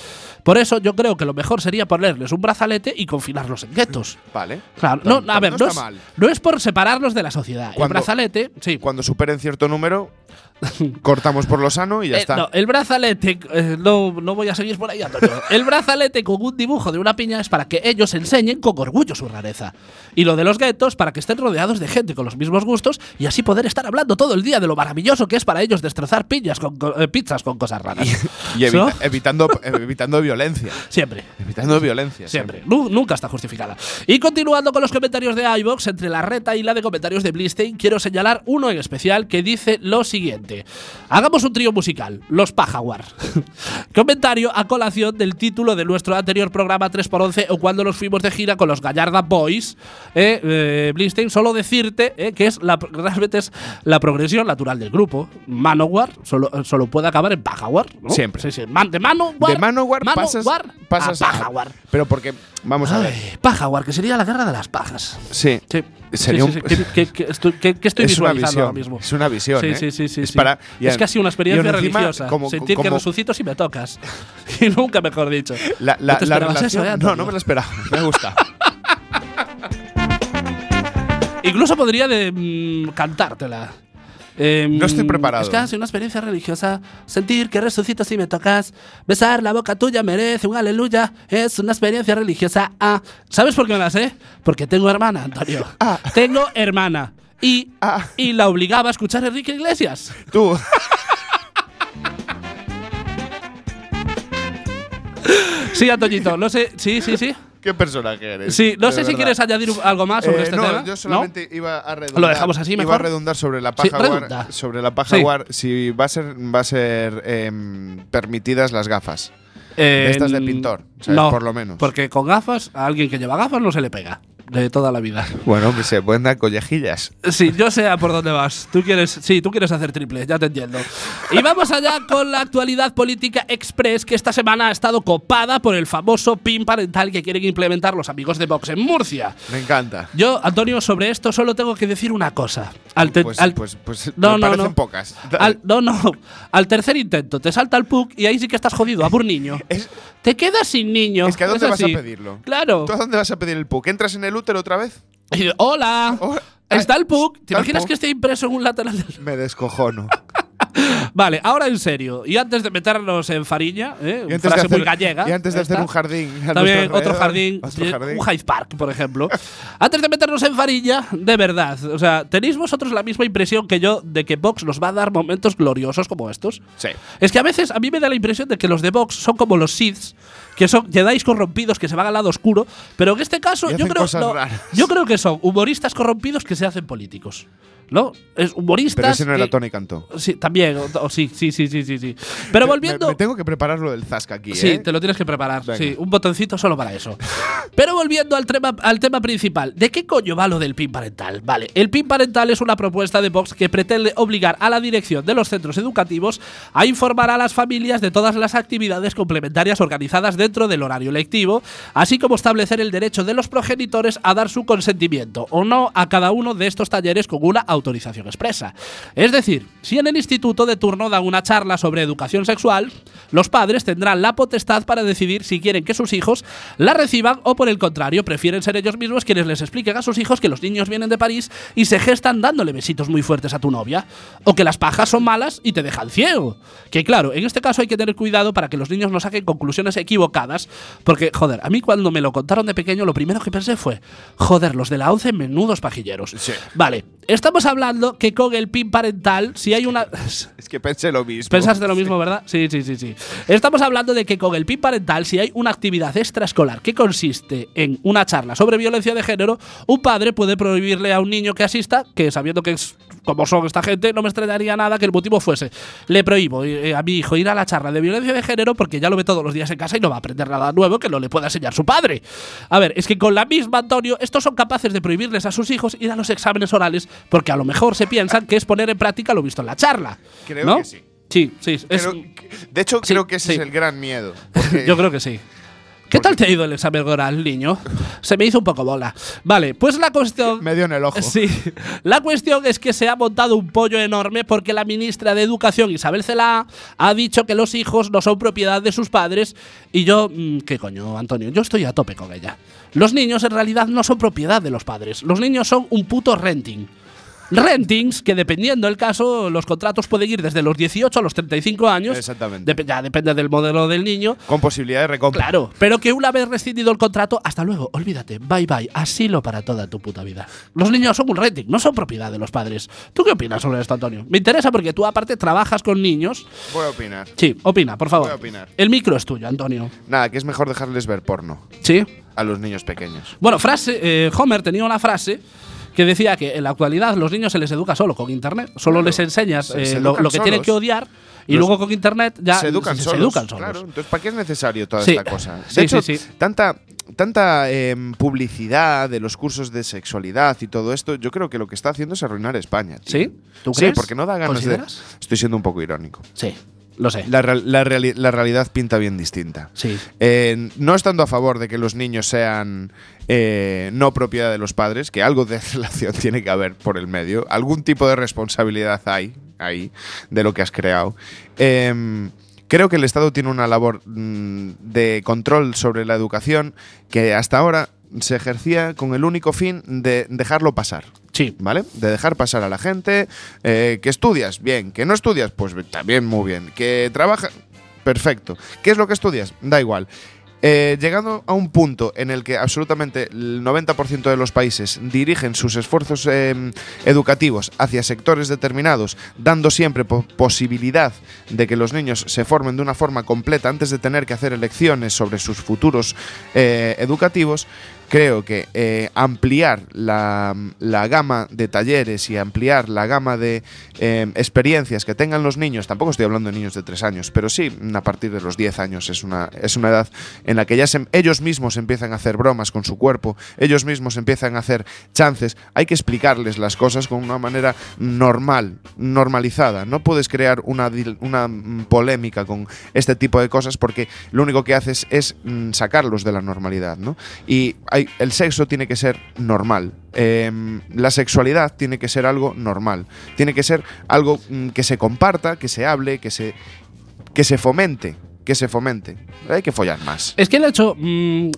Por eso yo creo que lo mejor sería ponerles un brazalete y confinarlos en guetos. Vale. Claro, No- a ver, no no, está es, mal. no es por separarlos de la sociedad. el brazalete, sí. Cuando superen cierto número, cortamos por lo sano y ya Eh, está. no, el brazalete, eh, no, no voy a seguir por ahí, Antonio. El brazalete con un dibujo de una piña es para que ellos enseñen con orgullo su rareza. Y lo de los guetos para que estén rodeados de gente con los mismos gustos y así poder estar hablando todo el día de lo maravilloso que es para ellos destrozar piñas con, co- eh, pizzas con cosas raras. Y evita- ¿No? evitando, evitando violencia. Siempre. Evitando violencia. Siempre. Nu- nunca está justificada. Y continuando con los comentarios de iVox, entre la reta y la de comentarios de Blistein, quiero señalar uno en especial que dice lo siguiente. Hagamos un trío musical, Los Pajawar. Comentario a colación del título de nuestro anterior programa 3x11 o cuando nos fuimos de gira con los Gallarda Boys. Eh, eh, Blistein, solo decirte eh, que es la, realmente es la progresión natural del grupo. Manowar solo, solo puede acabar en Pajawar. ¿no? Siempre. Sí, sí. Man- de Manowar, De Manowar Manowar pasas a Pajawar. Pero porque, vamos a ver. Ay, Pajawar, que sería la guerra de las pajas. Sí. Sí. Sería Sí, sí, un- sí. ¿Qué, qué- qué estoy, es visualizando ahora mismo? Es una visión. Sí, ¿eh? sí, sí, sí. Es, sí. Para, y es casi una experiencia encima, religiosa. como- sentir que como- resucito si me tocas. y nunca mejor dicho. La, la, ¿No te la relación. eso, eh, no, no me lo esperaba. Me gusta. Incluso podría de, mm, cantártela. Em, No estoy preparado. Es casi una experiencia religiosa. Sentir que resucito si me tocas. Besar la boca tuya merece un aleluya. Es una experiencia religiosa. Ah, ¿Sabes por qué me la sé? Porque tengo hermana, Antonio. Ah. Tengo hermana. Y, Ah. y la obligaba a escuchar a Enrique Iglesias. Tú. Sí, Antoñito. No sé. Sí, sí, sí. ¿Qué personaje eres? Sí, no sé si quieres añadir algo más sobre Eh, este no, tema. yo solamente iba a redundar. ¿Lo dejamos así Iba a mejor? redundar sobre la Sí, paja war, sobre la paja Sí. war, si va a ser va a ser em, permitidas las gafas. Eh, estas de pintor, ¿sabes? no, Por lo menos. Porque con gafas, a alguien que lleva gafas no se le pega. De toda la vida. Bueno, hombre, se pueden dar collejillas. Sí, yo sé a por dónde vas. Tú quieres, sí, tú quieres hacer triple, ya te entiendo. Y vamos allá con la actualidad política express que esta semana ha estado copada por el famoso PIN parental que quieren implementar los amigos de Vox en Murcia. Me encanta. Yo, Antonio, sobre esto solo tengo que decir una cosa. Al Pues, al- pues, pues No, me no, parecen no. pocas. Al- no, no. Al tercer intento te salta el PUC y ahí sí que estás jodido, a por niño. Es- te quedas sin niño. Es que ¿a dónde vas a pedirlo? Claro. ¿Tú a dónde vas a pedir el PUC? ¿Entras en el otra vez? Y, Hola. Oh, Está el PUC. ¿Te imaginas que esté impreso en un lateral del Me descojono. Vale, ahora en serio. Y antes de meternos en fariña, ¿eh? De frase hacer, muy gallega. y antes de hacer un jardín. También otro alrededor. jardín, Otro eh, jardín. un Hyde Park, por ejemplo. Antes de meternos en farilla, de verdad, o sea, ¿tenéis vosotros la misma impresión que yo de que Vox nos va a dar momentos gloriosos como estos? Sí. Es que a veces a mí me da la impresión de que los de Vox son como los Siths, que son Jedi corrompidos que se van al lado oscuro, pero en este caso yo creo, no, yo creo que son humoristas corrompidos que se hacen políticos. ¿No? Es humoristas. Pero ese no era Tony Cantó. Sí, también. o- o sí, sí, sí, sí, sí. Pero volviendo. Me, tengo que preparar lo del Zasca aquí, Sí, ¿eh? te lo tienes que preparar. Venga. Sí, un botoncito solo para eso. Pero volviendo al tema, al tema principal, ¿de qué coño va lo del PIN parental? Vale, el PIN parental es una propuesta de Vox que pretende obligar a la dirección de los centros educativos a informar a las familias de todas las actividades complementarias organizadas dentro del horario lectivo, así como establecer el derecho de los progenitores a dar su consentimiento o no a cada uno de estos talleres con una autorización expresa. Es decir, si en el instituto de turno dan una charla sobre educación sexual, los padres tendrán la potestad para decidir si quieren que sus hijos la reciban o por el contrario, prefieren ser ellos mismos quienes les expliquen a sus hijos que los niños vienen de París y se gestan dándole besitos muy fuertes a tu novia, o que las pajas son malas y te dejan ciego. Que claro, en este caso hay que tener cuidado para que los niños no saquen conclusiones equivocadas, porque joder, a mí cuando me lo contaron de pequeño lo primero que pensé fue, joder, los de la 11 menudos pajilleros. Sí. Vale, estamos hablando que con el PIN parental, si hay una... Es que pensé lo mismo. Pensaste lo mismo, ¿verdad? Sí, sí, sí, sí. Estamos hablando de que con el PIN parental, si hay una actividad extraescolar que consiste en una charla sobre violencia de género, un padre puede prohibirle a un niño que asista, que sabiendo que es como son esta gente, no me extrañaría nada que el motivo fuese, le prohíbo eh, a mi hijo ir a la charla de violencia de género porque ya lo ve todos los días en casa y no va a aprender nada nuevo que no le pueda enseñar su padre. A ver, es que con la misma, Antonio, estos son capaces de prohibirles a sus hijos ir a los exámenes orales porque a lo mejor se piensan que es poner en práctica lo visto en la charla. Creo ¿no? que sí. Sí, sí. es- Creo de hecho, sí, creo que ese sí. es el gran miedo. Yo creo que sí. ¿Qué tal te ha ido el examen oral, niño? Se me hizo un poco bola. Vale, pues la cuestión. Me dio en el ojo. Sí, la cuestión es que se ha montado un pollo enorme porque la ministra de Educación, Isabel Celaá, ha dicho que los hijos no son propiedad de sus padres. Y yo, mm, ¿qué coño, Antonio? Yo estoy a tope con ella. Los niños en realidad no son propiedad de los padres. Los niños son un puto renting. Rentings, que dependiendo del caso, los contratos pueden ir desde los 18 a los 35 años. Exactamente. Dep- ya depende del modelo del niño. Con posibilidad de recompra. Claro, pero que una vez rescindido el contrato, hasta luego, olvídate, bye bye, asilo para toda tu puta vida. Los niños son un renting, no son propiedad de los padres. ¿Tú qué opinas sobre esto, Antonio? Me interesa porque tú aparte trabajas con niños. Voy a opinar. Sí, opina, por favor. Voy a opinar. El micro es tuyo, Antonio. Nada, que es mejor dejarles ver porno Sí. a los niños pequeños. Bueno, frase, eh, Homer tenía una frase que decía que en la actualidad los niños se les educa solo con internet, solo Claro. les enseñas Se- eh, lo, que tienen que odiar y Los- luego con internet ya se educan se, solos. educan solos. Claro, entonces, ¿para qué es necesario toda Sí. esta cosa? De Sí, hecho, sí, sí. tanta, tanta em, publicidad de los cursos de sexualidad y todo esto, yo creo que lo que está haciendo es arruinar España. tío. ¿Sí? ¿Tú Sí, crees? porque no da ganas de. Estoy siendo un poco irónico. Sí, lo sé. La, la reali- la realidad pinta bien distinta. Sí. Eh, no estando a favor de que los niños sean eh, no propiedad de los padres, que algo de relación tiene que haber por el medio, algún tipo de responsabilidad hay ahí de lo que has creado. Eh, creo que el Estado tiene una labor mm, de control sobre la educación que hasta ahora se ejercía con el único fin de dejarlo pasar. Sí. ¿Vale? De dejar pasar a la gente. eh, que estudias, bien. Que no estudias, pues también muy bien. Que trabaja, perfecto. ¿Qué es lo que estudias? Da igual. Eh, llegando a un punto en el que absolutamente el 90% de los países dirigen sus esfuerzos eh, educativos hacia sectores determinados, dando siempre po- posibilidad de que los niños se formen de una forma completa antes de tener que hacer elecciones sobre sus futuros eh, educativos, creo que eh, ampliar la, la gama de talleres y ampliar la gama de eh, experiencias que tengan los niños, tampoco estoy hablando de niños de 3 años, pero sí a partir de los 10 años es una, es una edad en la que ya se- ellos mismos empiezan a hacer bromas con su cuerpo, ellos mismos empiezan a hacer chances, hay que explicarles las cosas con una manera normal, normalizada, no puedes crear una, una mm, polémica con este tipo de cosas porque lo único que haces es mm, sacarlos de la normalidad, ¿no? Y hay- el sexo tiene que ser normal. Em, la sexualidad tiene que ser algo normal. Tiene que ser algo mm, que se comparta, que se hable, que se, que se fomente. Que se fomente. Hay que follar más. Es que el hecho, mm, eh,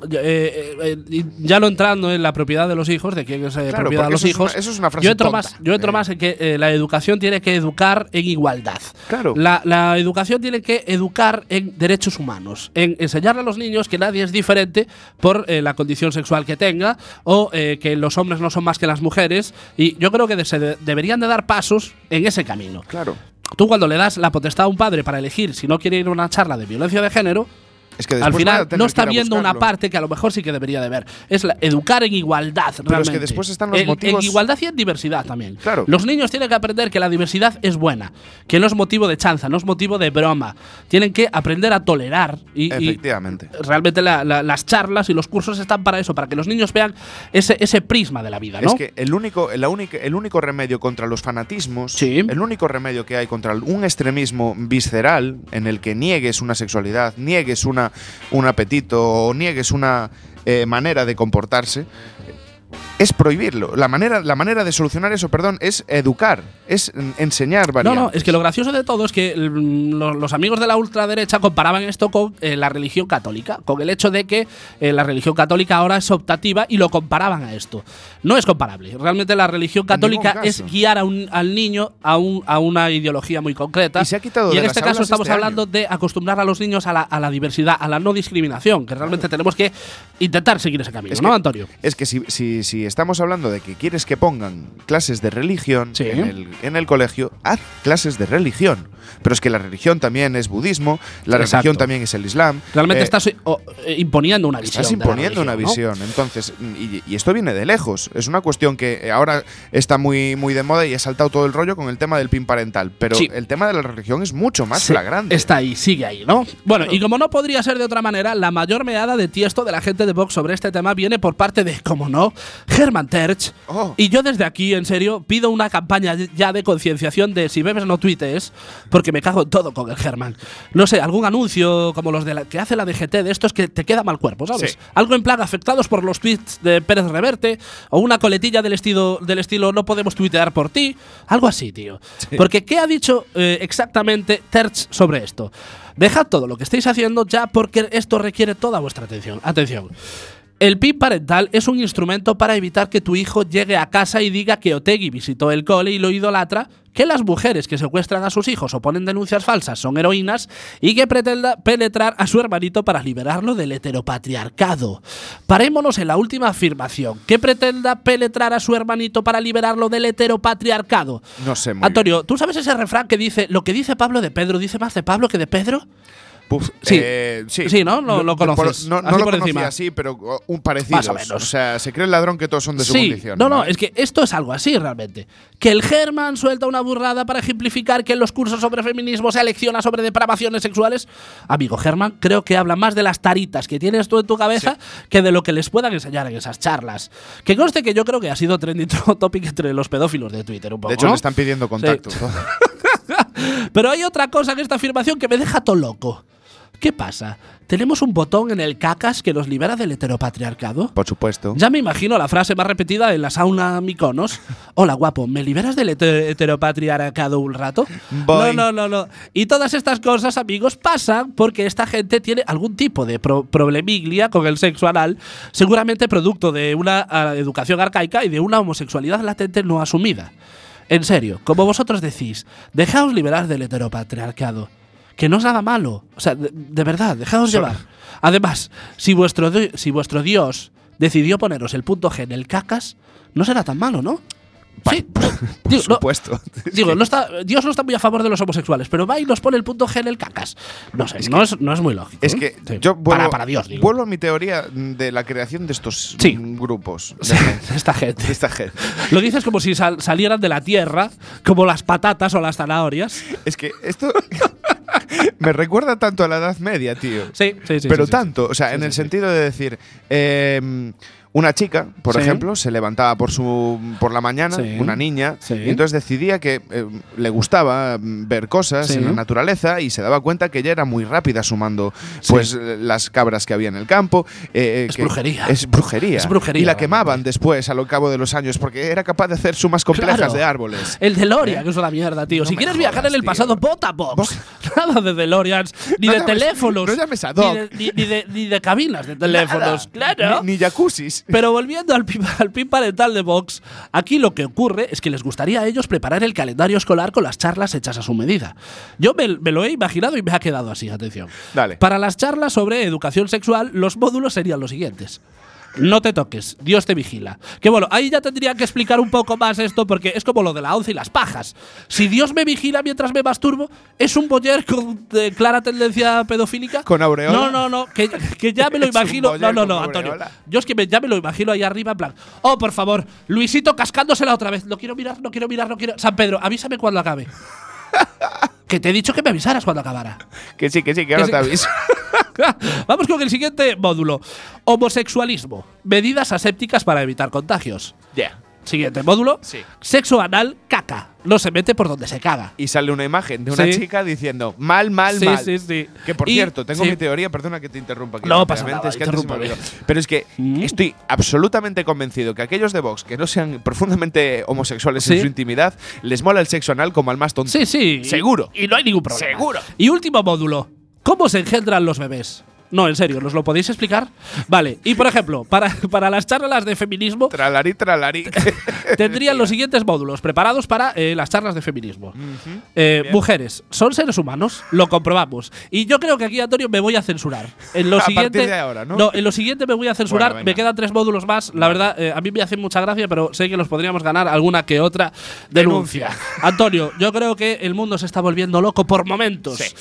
eh, eh, ya no entrando en la propiedad de los hijos, de quién es eh, Claro, propiedad de los eso es hijos, una- eso es una frase yo entro tonta. más, yo entro más en que la educación tiene que educar en igualdad. Claro. La, la educación tiene que educar en derechos humanos, en enseñarle a los niños que nadie es diferente por la condición sexual que tenga o que los hombres no son más que las mujeres. Y yo creo que se de- deberían de dar pasos en ese camino. Claro. Tú cuando le das la potestad a un padre para elegir si no quiere ir a una charla de violencia de género, Es que al final no está viendo una parte que a lo mejor sí que debería de ver. Es la- educar en igualdad, es que realmente. después están los En- motivos- En igualdad y en diversidad también. Claro. Los niños tienen que aprender que la diversidad es buena, que no es motivo de chanza, no es motivo de broma. Tienen que aprender a tolerar y, y Efectivamente. realmente la- la- las charlas y los cursos están para eso, para que los niños vean ese, ese prisma de la vida, ¿no? Es que el único, la única, el único remedio contra los fanatismos, Sí. el único remedio que hay contra un extremismo visceral en el que niegues una sexualidad, niegues una, un apetito o niegues una eh, manera de comportarse, es prohibirlo. La manera, la manera de solucionar eso, perdón, es educar, es enseñar No, variantes. no, es que lo gracioso de todo es que mm, lo- los amigos de la ultraderecha comparaban esto con eh, la religión católica, con el hecho de que eh, la religión católica ahora es optativa y lo comparaban a esto. No es comparable. Realmente la religión católica es guiar a un- al niño a, un- a una ideología muy concreta. Y se ha quitado Y en este caso estamos este hablando año. de acostumbrar a los niños a la, a la diversidad, a la no discriminación, que realmente tenemos que intentar seguir ese camino, Es ¿no, que- Antonio? Es que si, si, si estamos hablando de que quieres que pongan clases de religión Sí. en, el, en el colegio, haz clases de religión. Pero es que la religión también es budismo, la Exacto. religión también es el islam. Realmente Eh, estás eh, eh, imponiendo una visión. Estás imponiendo una visión. Entonces, y, y esto viene de lejos. Es una cuestión que ahora está muy, muy de moda y ha saltado todo el rollo con el tema del PIN parental. Pero Sí. el tema de la religión es mucho más Sí, flagrante. Está ahí, sigue ahí, ¿no? Bueno, y como no podría ser de otra manera, la mayor meada de tiesto de la gente de Vox sobre este tema viene por parte de, como no, Herman Terch. Oh. Y yo desde aquí, en serio, pido una campaña ya de concienciación de si bebes no tuites, porque me cago en todo con el Herman. No sé, algún anuncio como los de la, que hace la DGT de estos que te queda mal cuerpo, ¿sabes? Sí. Algo en plan afectados por los tweets de Pérez Reverte, o una coletilla del estilo, del estilo no podemos tuitear por ti, algo así, tío. Porque ¿qué ha dicho eh, exactamente Terch sobre esto? Dejad todo lo que estáis haciendo ya porque esto requiere toda vuestra atención. Atención. El PIN parental es un instrumento para evitar que tu hijo llegue a casa y diga que Otegui visitó el cole y lo idolatra, que las mujeres que secuestran a sus hijos o ponen denuncias falsas son heroínas y que pretenda penetrar a su hermanito para liberarlo del heteropatriarcado. Parémonos en la última afirmación, que pretenda penetrar a su hermanito para liberarlo del heteropatriarcado. No sé muy Antonio, ¿tú sabes ese refrán que dice, lo que dice Pablo de Pedro dice más de Pablo que de Pedro? Puf, Sí. eh, sí. Sí, ¿no? Lo- lo por- conoces, no no así lo por conocía así, pero un parecido. Más o menos. O sea, se cree el ladrón que todos son de su sí, condición. no, no, ¿vale? es que esto es algo así realmente. Que el German suelta una burrada para ejemplificar que en los cursos sobre feminismo se alecciona sobre depravaciones sexuales. Amigo German, creo que habla más de las taritas que tienes tú en tu cabeza que de lo que les puedan enseñar en esas charlas. Que conste que yo creo que ha sido trending topic entre los pedófilos de Twitter un poco. De hecho, ¿no? le están pidiendo contacto. Pero hay otra cosa en esta afirmación que me deja todo loco. ¿Qué pasa? ¿Tenemos un botón en el cacas que nos libera del heteropatriarcado? Por supuesto. Ya me imagino la frase más repetida en la sauna Miconos. Hola, guapo, ¿me liberas del hete- heteropatriarcado un rato? Voy. No, no, no, no. Y todas estas cosas, amigos, pasan porque esta gente tiene algún tipo de pro- problemiglia con el sexo anal, seguramente producto de una ah, educación arcaica y de una homosexualidad latente no asumida. En serio, como vosotros decís, dejaos liberar del heteropatriarcado. Que no es nada malo. O sea, de, de verdad, dejaos llevar. Además, si vuestro, si vuestro Dios decidió poneros el punto G en el cacas, no será tan malo, ¿no? Sí, Por digo, no- supuesto. Digo, no está, Dios no está muy a favor de los homosexuales, pero va y nos pone el punto G en el cacas. No sé, no, es, no es muy lógico. Es ¿eh? que Sí. yo vuelvo, para, para Dios, digo. vuelvo a mi teoría de la creación de estos Sí. grupos. Sí, De, esta gente. de esta gente. Lo dices como si sal- salieran de la tierra, como las patatas o las zanahorias. Es que esto me recuerda tanto a la Edad Media, tío. Sí, sí, sí. Pero tanto, o sea, en el sentido de decir, eh, una chica, por Sí. ejemplo, se levantaba por su por la mañana, Sí. una niña, Sí. y entonces decidía que eh, le gustaba mm, ver cosas en la naturaleza y se daba cuenta que ella era muy rápida sumando pues eh, las cabras que había en el campo. eh, Es que- brujería. Es brujería. Es brujería, Y la quemaban después, a lo cabo de los años, porque era capaz de hacer sumas complejas Claro. de árboles. El DeLorean, que es una mierda, tío. No si quieres jodas, viajar en el tío. pasado, vota Box. Nada de DeLoreans, ni No de llames- teléfonos. no llames a ni de, ni, ni de, ni de cabinas de teléfonos. Claro. Ni, ni jacuzzis. Pero volviendo al pin, al pin parental de Vox, aquí lo que ocurre es que les gustaría a ellos preparar el calendario escolar con las charlas hechas a su medida. Yo me, me lo he imaginado y me ha quedado así, atención. Dale. Para las charlas sobre educación sexual, los módulos serían los siguientes. No te toques, Dios te vigila. Que bueno, ahí ya tendría que explicar un poco más esto porque es como lo de la once y las pajas. Si Dios me vigila mientras me masturbo, ¿es un boyer con eh, clara tendencia pedofílica? ¿Con aureola? No, no, no, que, que ya me lo imagino. No, no, no, Antonio. Yo es que me- ya me lo imagino ahí arriba en plan, oh, por favor, Luisito cascándosela otra vez. No quiero mirar, no quiero mirar, no quiero. San Pedro, avísame cuando acabe. que te he dicho que me avisaras cuando acabara. Que sí, que sí, que ahora te aviso. Vamos con el siguiente módulo. Homosexualismo. Medidas asépticas para evitar contagios. Ya. Siguiente módulo. Sí. Sexo anal, caca. No se mete por donde se caga. Y sale una imagen de una Sí. chica diciendo mal, mal, Sí, mal. sí, sí. Que por Y- cierto, tengo mi teoría, perdona que te interrumpa aquí. No pasa nada, es que antes me. Pero es que Mm. estoy absolutamente convencido que aquellos de Vox que no sean profundamente homosexuales en su intimidad, les mola el sexo anal como al más tonto. Sí, sí. Seguro. Y, y no hay ningún problema. Seguro. Y último módulo. ¿Cómo se engendran los bebés? No, en serio, ¿nos lo podéis explicar? Vale, y por ejemplo, para, para las charlas de feminismo, Tralarí, tralarí. tendrían los siguientes módulos preparados para eh, las charlas de feminismo. Eh, mujeres, ¿son seres humanos? Lo comprobamos. Y yo creo que aquí, Antonio, me voy a censurar. En lo A siguiente, partir de ahora, ¿no? en lo siguiente me voy a censurar. Bueno, me quedan tres módulos más. La verdad, eh, a mí me hacen mucha gracia, pero sé que los podríamos ganar alguna que otra denuncia. Antonio, yo creo que el mundo se está volviendo loco por momentos. Sí.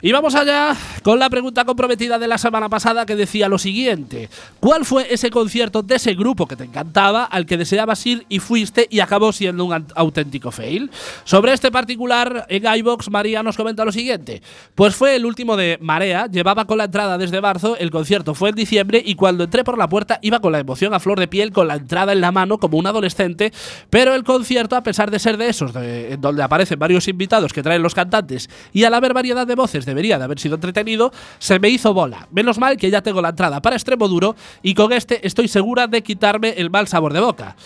Y vamos allá con la pregunta comprometida de la semana pasada que decía lo siguiente. ¿Cuál fue ese concierto de ese grupo que te encantaba, al que deseabas ir y fuiste y acabó siendo un auténtico fail? Sobre este particular, en iVox, María nos comenta lo siguiente. Pues fue el último de Marea, llevaba con la entrada desde marzo, el concierto fue en diciembre y cuando entré por la puerta iba con la emoción a flor de piel, con la entrada en la mano como un adolescente, pero el concierto, a pesar de ser de esos, donde aparecen varios invitados que traen los cantantes y al haber variedad de voces debería de haber sido entretenido, se me hizo bola. Menos mal que ya tengo la entrada para extremo duro y con este estoy segura de quitarme el mal sabor de boca.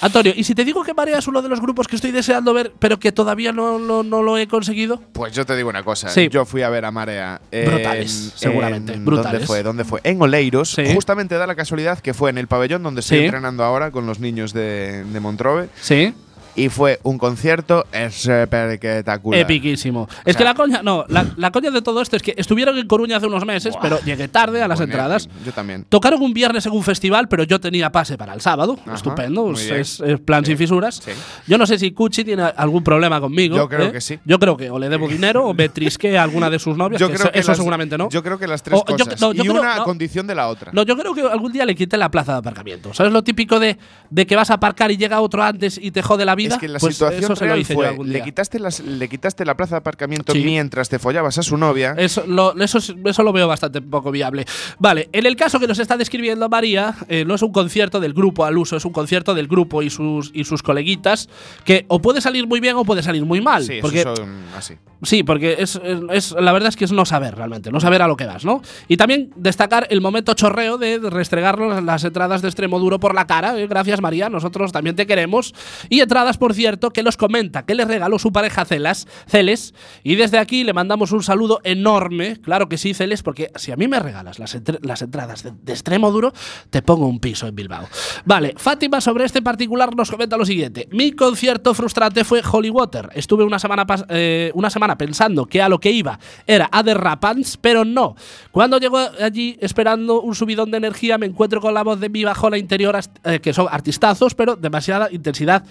Antonio, ¿y si te digo que Marea es uno de los grupos que estoy deseando ver, pero que todavía no, no- no lo he conseguido? Pues yo te digo una cosa. Sí. Yo fui a ver a Marea. en- Brutales, seguramente, en- brutales. ¿Dónde fue? ¿Dónde fue? En Oleiros. Sí. Justamente da la casualidad que fue en el pabellón donde estoy Sí. entrenando ahora con los niños de, de Montrove. Sí. Y fue un concierto espectacular. Epiquísimo. es sea- que la coña, no, la, la coña de todo esto es que estuvieron en Coruña hace unos meses, pero llegué tarde a las entradas. Yo también. Tocaron un viernes en un festival, pero yo tenía pase para el sábado. Ajá, Estupendo. Es, plan sin fisuras. Sí. Yo no sé si Cuchi tiene algún problema conmigo. Yo creo ¿eh? que sí. Yo creo que o le debo dinero o me trisqué a alguna de sus novias. que eso, eso las- seguramente no. Yo creo que las tres O- yo- cosas. no, yo y creo- una no. condición de la otra. No, yo creo que algún día le quité la plaza de aparcamiento. ¿Sabes lo típico de, de que vas a aparcar y llega otro antes y te jode la vida? Es que la Pues situación eso se lo real fue, le quitaste, las, le quitaste la plaza de aparcamiento Sí. mientras te follabas a su novia. Eso lo, eso, es- eso lo veo bastante poco viable. Vale, en el caso que nos está describiendo María, eh, no es un concierto del grupo al uso, es un concierto del grupo y sus, y sus coleguitas, que o puede salir muy bien o puede salir muy mal. sí, eso porque son así. Sí, porque es, es- la verdad es que es no saber realmente, no saber a lo que vas, ¿no? Y también destacar el momento chorreo de restregarnos las entradas de extremo duro por la cara. ¿eh? Gracias, María, nosotros también te queremos. Y entradas, por cierto, que nos comenta que le regaló su pareja Celas, Celes. Y desde aquí le mandamos un saludo enorme, claro que sí, Celes, porque si a mí me regalas las, entradas de, extremo duro, te pongo un piso en Bilbao. Vale, Fátima sobre este particular nos comenta lo siguiente. Mi concierto frustrante fue Holy Water. Estuve una semana, eh, una semana pensando que a lo que iba era a The Rapans, pero no. Cuando llego allí esperando un subidón de energía, me encuentro con la voz de mi bajola interior, eh, que son artistazos, pero demasiada intensidad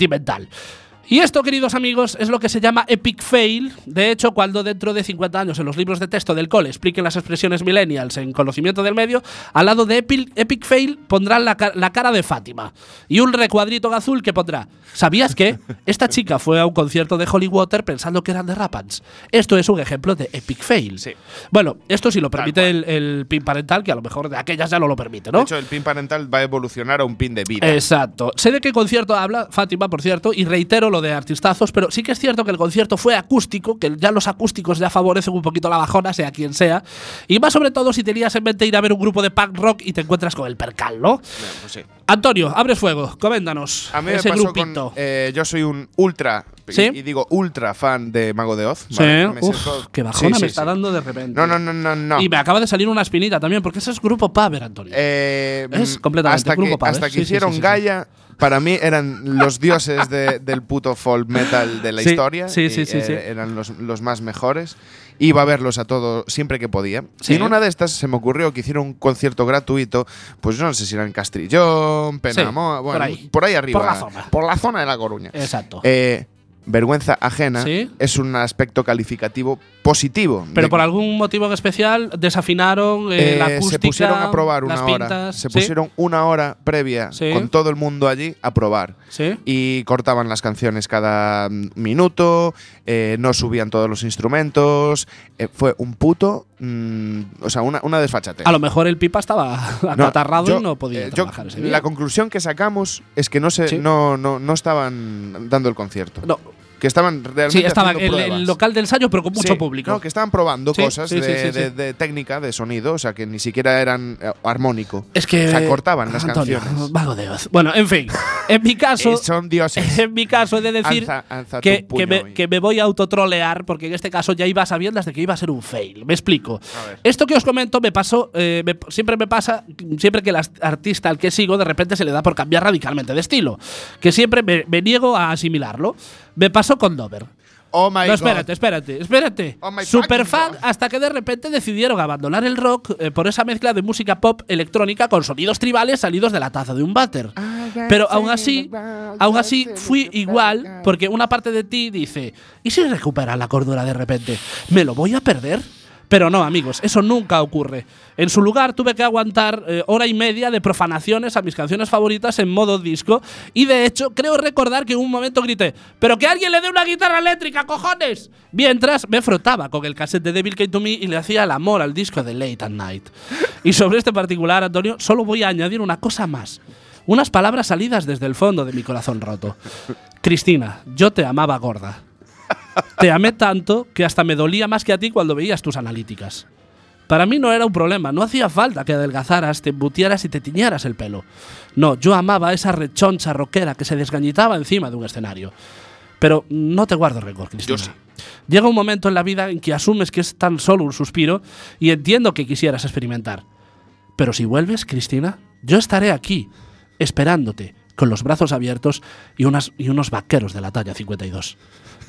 sentimental. Y esto, queridos amigos, es lo que se llama epic fail. De hecho, cuando dentro de 50 años en los libros de texto del cole expliquen las expresiones millennials en conocimiento del medio, al lado de epic, epic fail pondrán la, la cara de Fátima y un recuadrito azul que pondrá ¿Sabías que? Esta chica fue a un concierto de Holy Water pensando que eran de Rapans. Esto es un ejemplo de epic fail. Sí. Bueno, esto sí lo permite el, el pin parental, que a lo mejor de aquellas ya no lo permite, ¿no? De hecho, el pin parental va a evolucionar a un pin de vida. Exacto. Sé de qué concierto habla Fátima, por cierto, y reitero lo de artistazos, pero sí que es cierto que el concierto fue acústico, que ya los acústicos ya favorecen un poquito la bajona, sea quien sea. Y más sobre todo si tenías en mente ir a ver un grupo de punk rock y te encuentras con el percal, ¿no? Pues sí. Antonio, abres fuego, coméntanos. A mí me pasó grupito. con. eh, yo soy un ultra. y- ¿Sí? Y, digo ultra fan de Mago de Oz. sí, ¿vale? Me uf, siento- qué bajona Sí, sí, me está sí. dando de repente. No, no, no, no, no. Y me acaba de salir una espinita también, porque ese es grupo Paver, Antonio. Eh, Es completamente hasta grupo que, Power. hasta que Sí, sí, hicieron sí, sí, sí. Gaia, para mí eran los dioses de- del puto folk metal de la Sí, historia. sí, y, sí, sí, eh, sí. Eran los, los más mejores. Iba a verlos a todos siempre que podía. Sí. Y en una de estas se me ocurrió que hicieron un concierto gratuito, pues no sé si era en Castrillón, Penamoa, Sí, bueno, por ahí. por ahí arriba. Por la zona. Por la zona de La Coruña. Exacto. Eh, vergüenza ajena Sí. es un aspecto calificativo positivo. Pero por algún motivo en especial desafinaron eh, la Eh, acústica. se pusieron a probar una hora. pintas, se ¿sí? pusieron una hora previa Sí. con todo el mundo allí a probar. Sí. Y cortaban las canciones cada mm, minuto, eh, no subían todos los instrumentos. eh, fue un puto. mm, o sea, una, una desfachate. A lo mejor el pipa estaba acatarrado yo- y no podía eh, yo- trabajar ese día. La conclusión que sacamos es que no, se, no, no, no estaban dando el concierto. No, Que estaban realmente. sí, estaba el, el local de ensayo, pero con mucho Sí, público. No, que estaban probando Sí, cosas sí, de, de- de técnica, de sonido, o sea, que ni siquiera eran eh, armónico. Es que. O sea, cortaban las Antonio, canciones. Vago de Dios. Bueno, en fin. En mi caso. Eh, son dioses. En mi caso, he de decir Alza- alza que, que, me, que me voy a autotrolear, porque en este caso ya iba sabiendo de que iba a ser un fail. Me explico. Esto que os comento me pasó, eh, me- siempre me pasa, siempre que el artista al que sigo de repente se le da por cambiar radicalmente de estilo, que siempre me, me niego a asimilarlo. Me pasó con Dover. Oh my no, God. espérate, espérate, espérate. Oh my Super fucking fan God. hasta que de repente decidieron abandonar el rock eh, por esa mezcla de música pop electrónica con sonidos tribales salidos de la taza de un váter. Pero aún así, aún así fui igual porque una parte de ti dice, ¿y si recupera la cordura de repente? ¿Me lo voy a perder? Pero no, amigos, eso nunca ocurre. En su lugar tuve que aguantar eh, hora y media de profanaciones a mis canciones favoritas en modo disco y de hecho creo recordar que en un momento grité, pero que alguien le dé una guitarra eléctrica, cojones. Mientras me frotaba con el cassette de Devil Came to Me y le hacía el amor al disco de Late at Night. Y sobre este particular, Antonio, solo voy a añadir una cosa más. Unas palabras salidas desde el fondo de mi corazón roto. Cristina, yo te amaba gorda. Te amé tanto que hasta me dolía más que a ti cuando veías tus analíticas. Para mí no era un problema, no hacía falta que adelgazaras, te embutieras y te tiñeras el pelo. No, yo amaba a esa rechoncha rockera que se desgañitaba encima de un escenario. Pero no te guardo rencor, Cristina. Yo sí. Llega un momento en la vida en que asumes que es tan solo un suspiro y entiendo que quisieras experimentar. Pero si vuelves, Cristina, yo estaré aquí, esperándote, con los brazos abiertos y, unas, y unos vaqueros de la talla 52.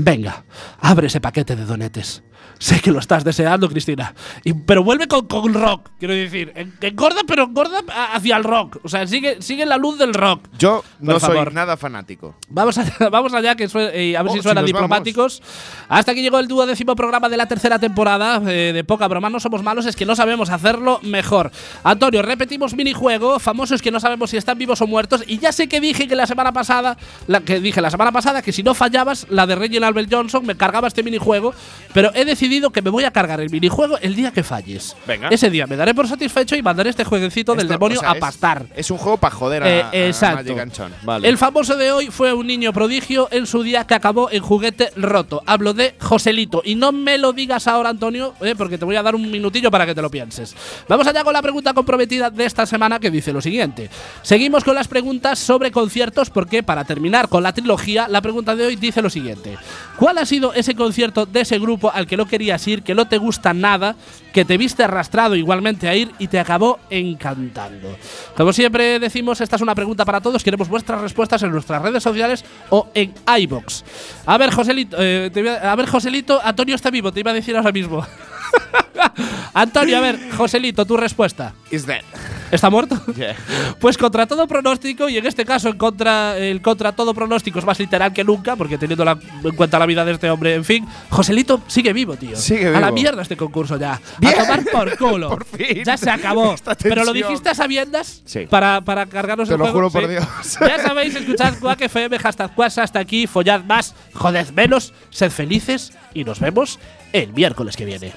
Venga, abre ese paquete de donetes. Sé que lo estás deseando, Cristina. Y- pero vuelve con, con rock, quiero decir. En- Engorda, pero engorda hacia el rock. O sea, sigue, sigue la luz del rock. Yo no soy nada fanático. Vamos allá, vamos allá que eh, a ver Oh, si si suenan nos diplomáticos. Hasta aquí llegó el duodécimo programa de la tercera temporada eh, de Poca Broma. No somos malos, es que no sabemos hacerlo mejor. Antonio, repetimos minijuego. Famosos que no sabemos si están vivos o muertos. Y ya sé que dije que la semana pasada, la, que dije la semana pasada que si no fallabas la de Reginald Bell Johnson, me cargaba este minijuego. Pero he decidido que me voy a cargar el minijuego el día que falles. Venga. Ese día me daré por satisfecho y mandaré este jueguecito del demonio o sea, a pastar. Es, un juego para joder a, Eh, a exacto. Magic Ganchón. Vale. El famoso de hoy fue un niño prodigio en su día que acabó en juguete roto. Hablo de Joselito. Y no me lo digas ahora, Antonio, eh, porque te voy a dar un minutillo para que te lo pienses. Vamos allá con la pregunta comprometida de esta semana que dice lo siguiente. Seguimos con las preguntas sobre conciertos porque para terminar con la trilogía, la pregunta de hoy dice lo siguiente. ¿Cuál ha sido ese concierto de ese grupo al que no querías ir, que no te gusta nada, que te viste arrastrado igualmente a ir y te acabó encantando? Como siempre decimos, esta es una pregunta para todos. Queremos vuestras respuestas en nuestras redes sociales o en iBox. A ver, Joselito, eh, te a, a ver, Joselito, Antonio está vivo, te iba a decir ahora mismo. Antonio, a ver, Joselito, tu respuesta. Is dead. ¿Está muerto? Yeah. Pues contra todo pronóstico, y en este caso en contra, el contra todo pronóstico es más literal que nunca, porque teniendo la- en cuenta la vida de este hombre, en fin, Joselito sigue vivo, tío. Sigue A la vivo. mierda este concurso ya. Bien. A tomar por culo. Por fin. Ya se acabó. Pero lo dijiste a sabiendas Sí. para, para cargarnos Te el lo juego. juro por Sí. Dios. Ya sabéis, escuchad Quack FM, hashtag Quack, hasta aquí, follad más, joded menos, sed felices y nos vemos el miércoles que viene.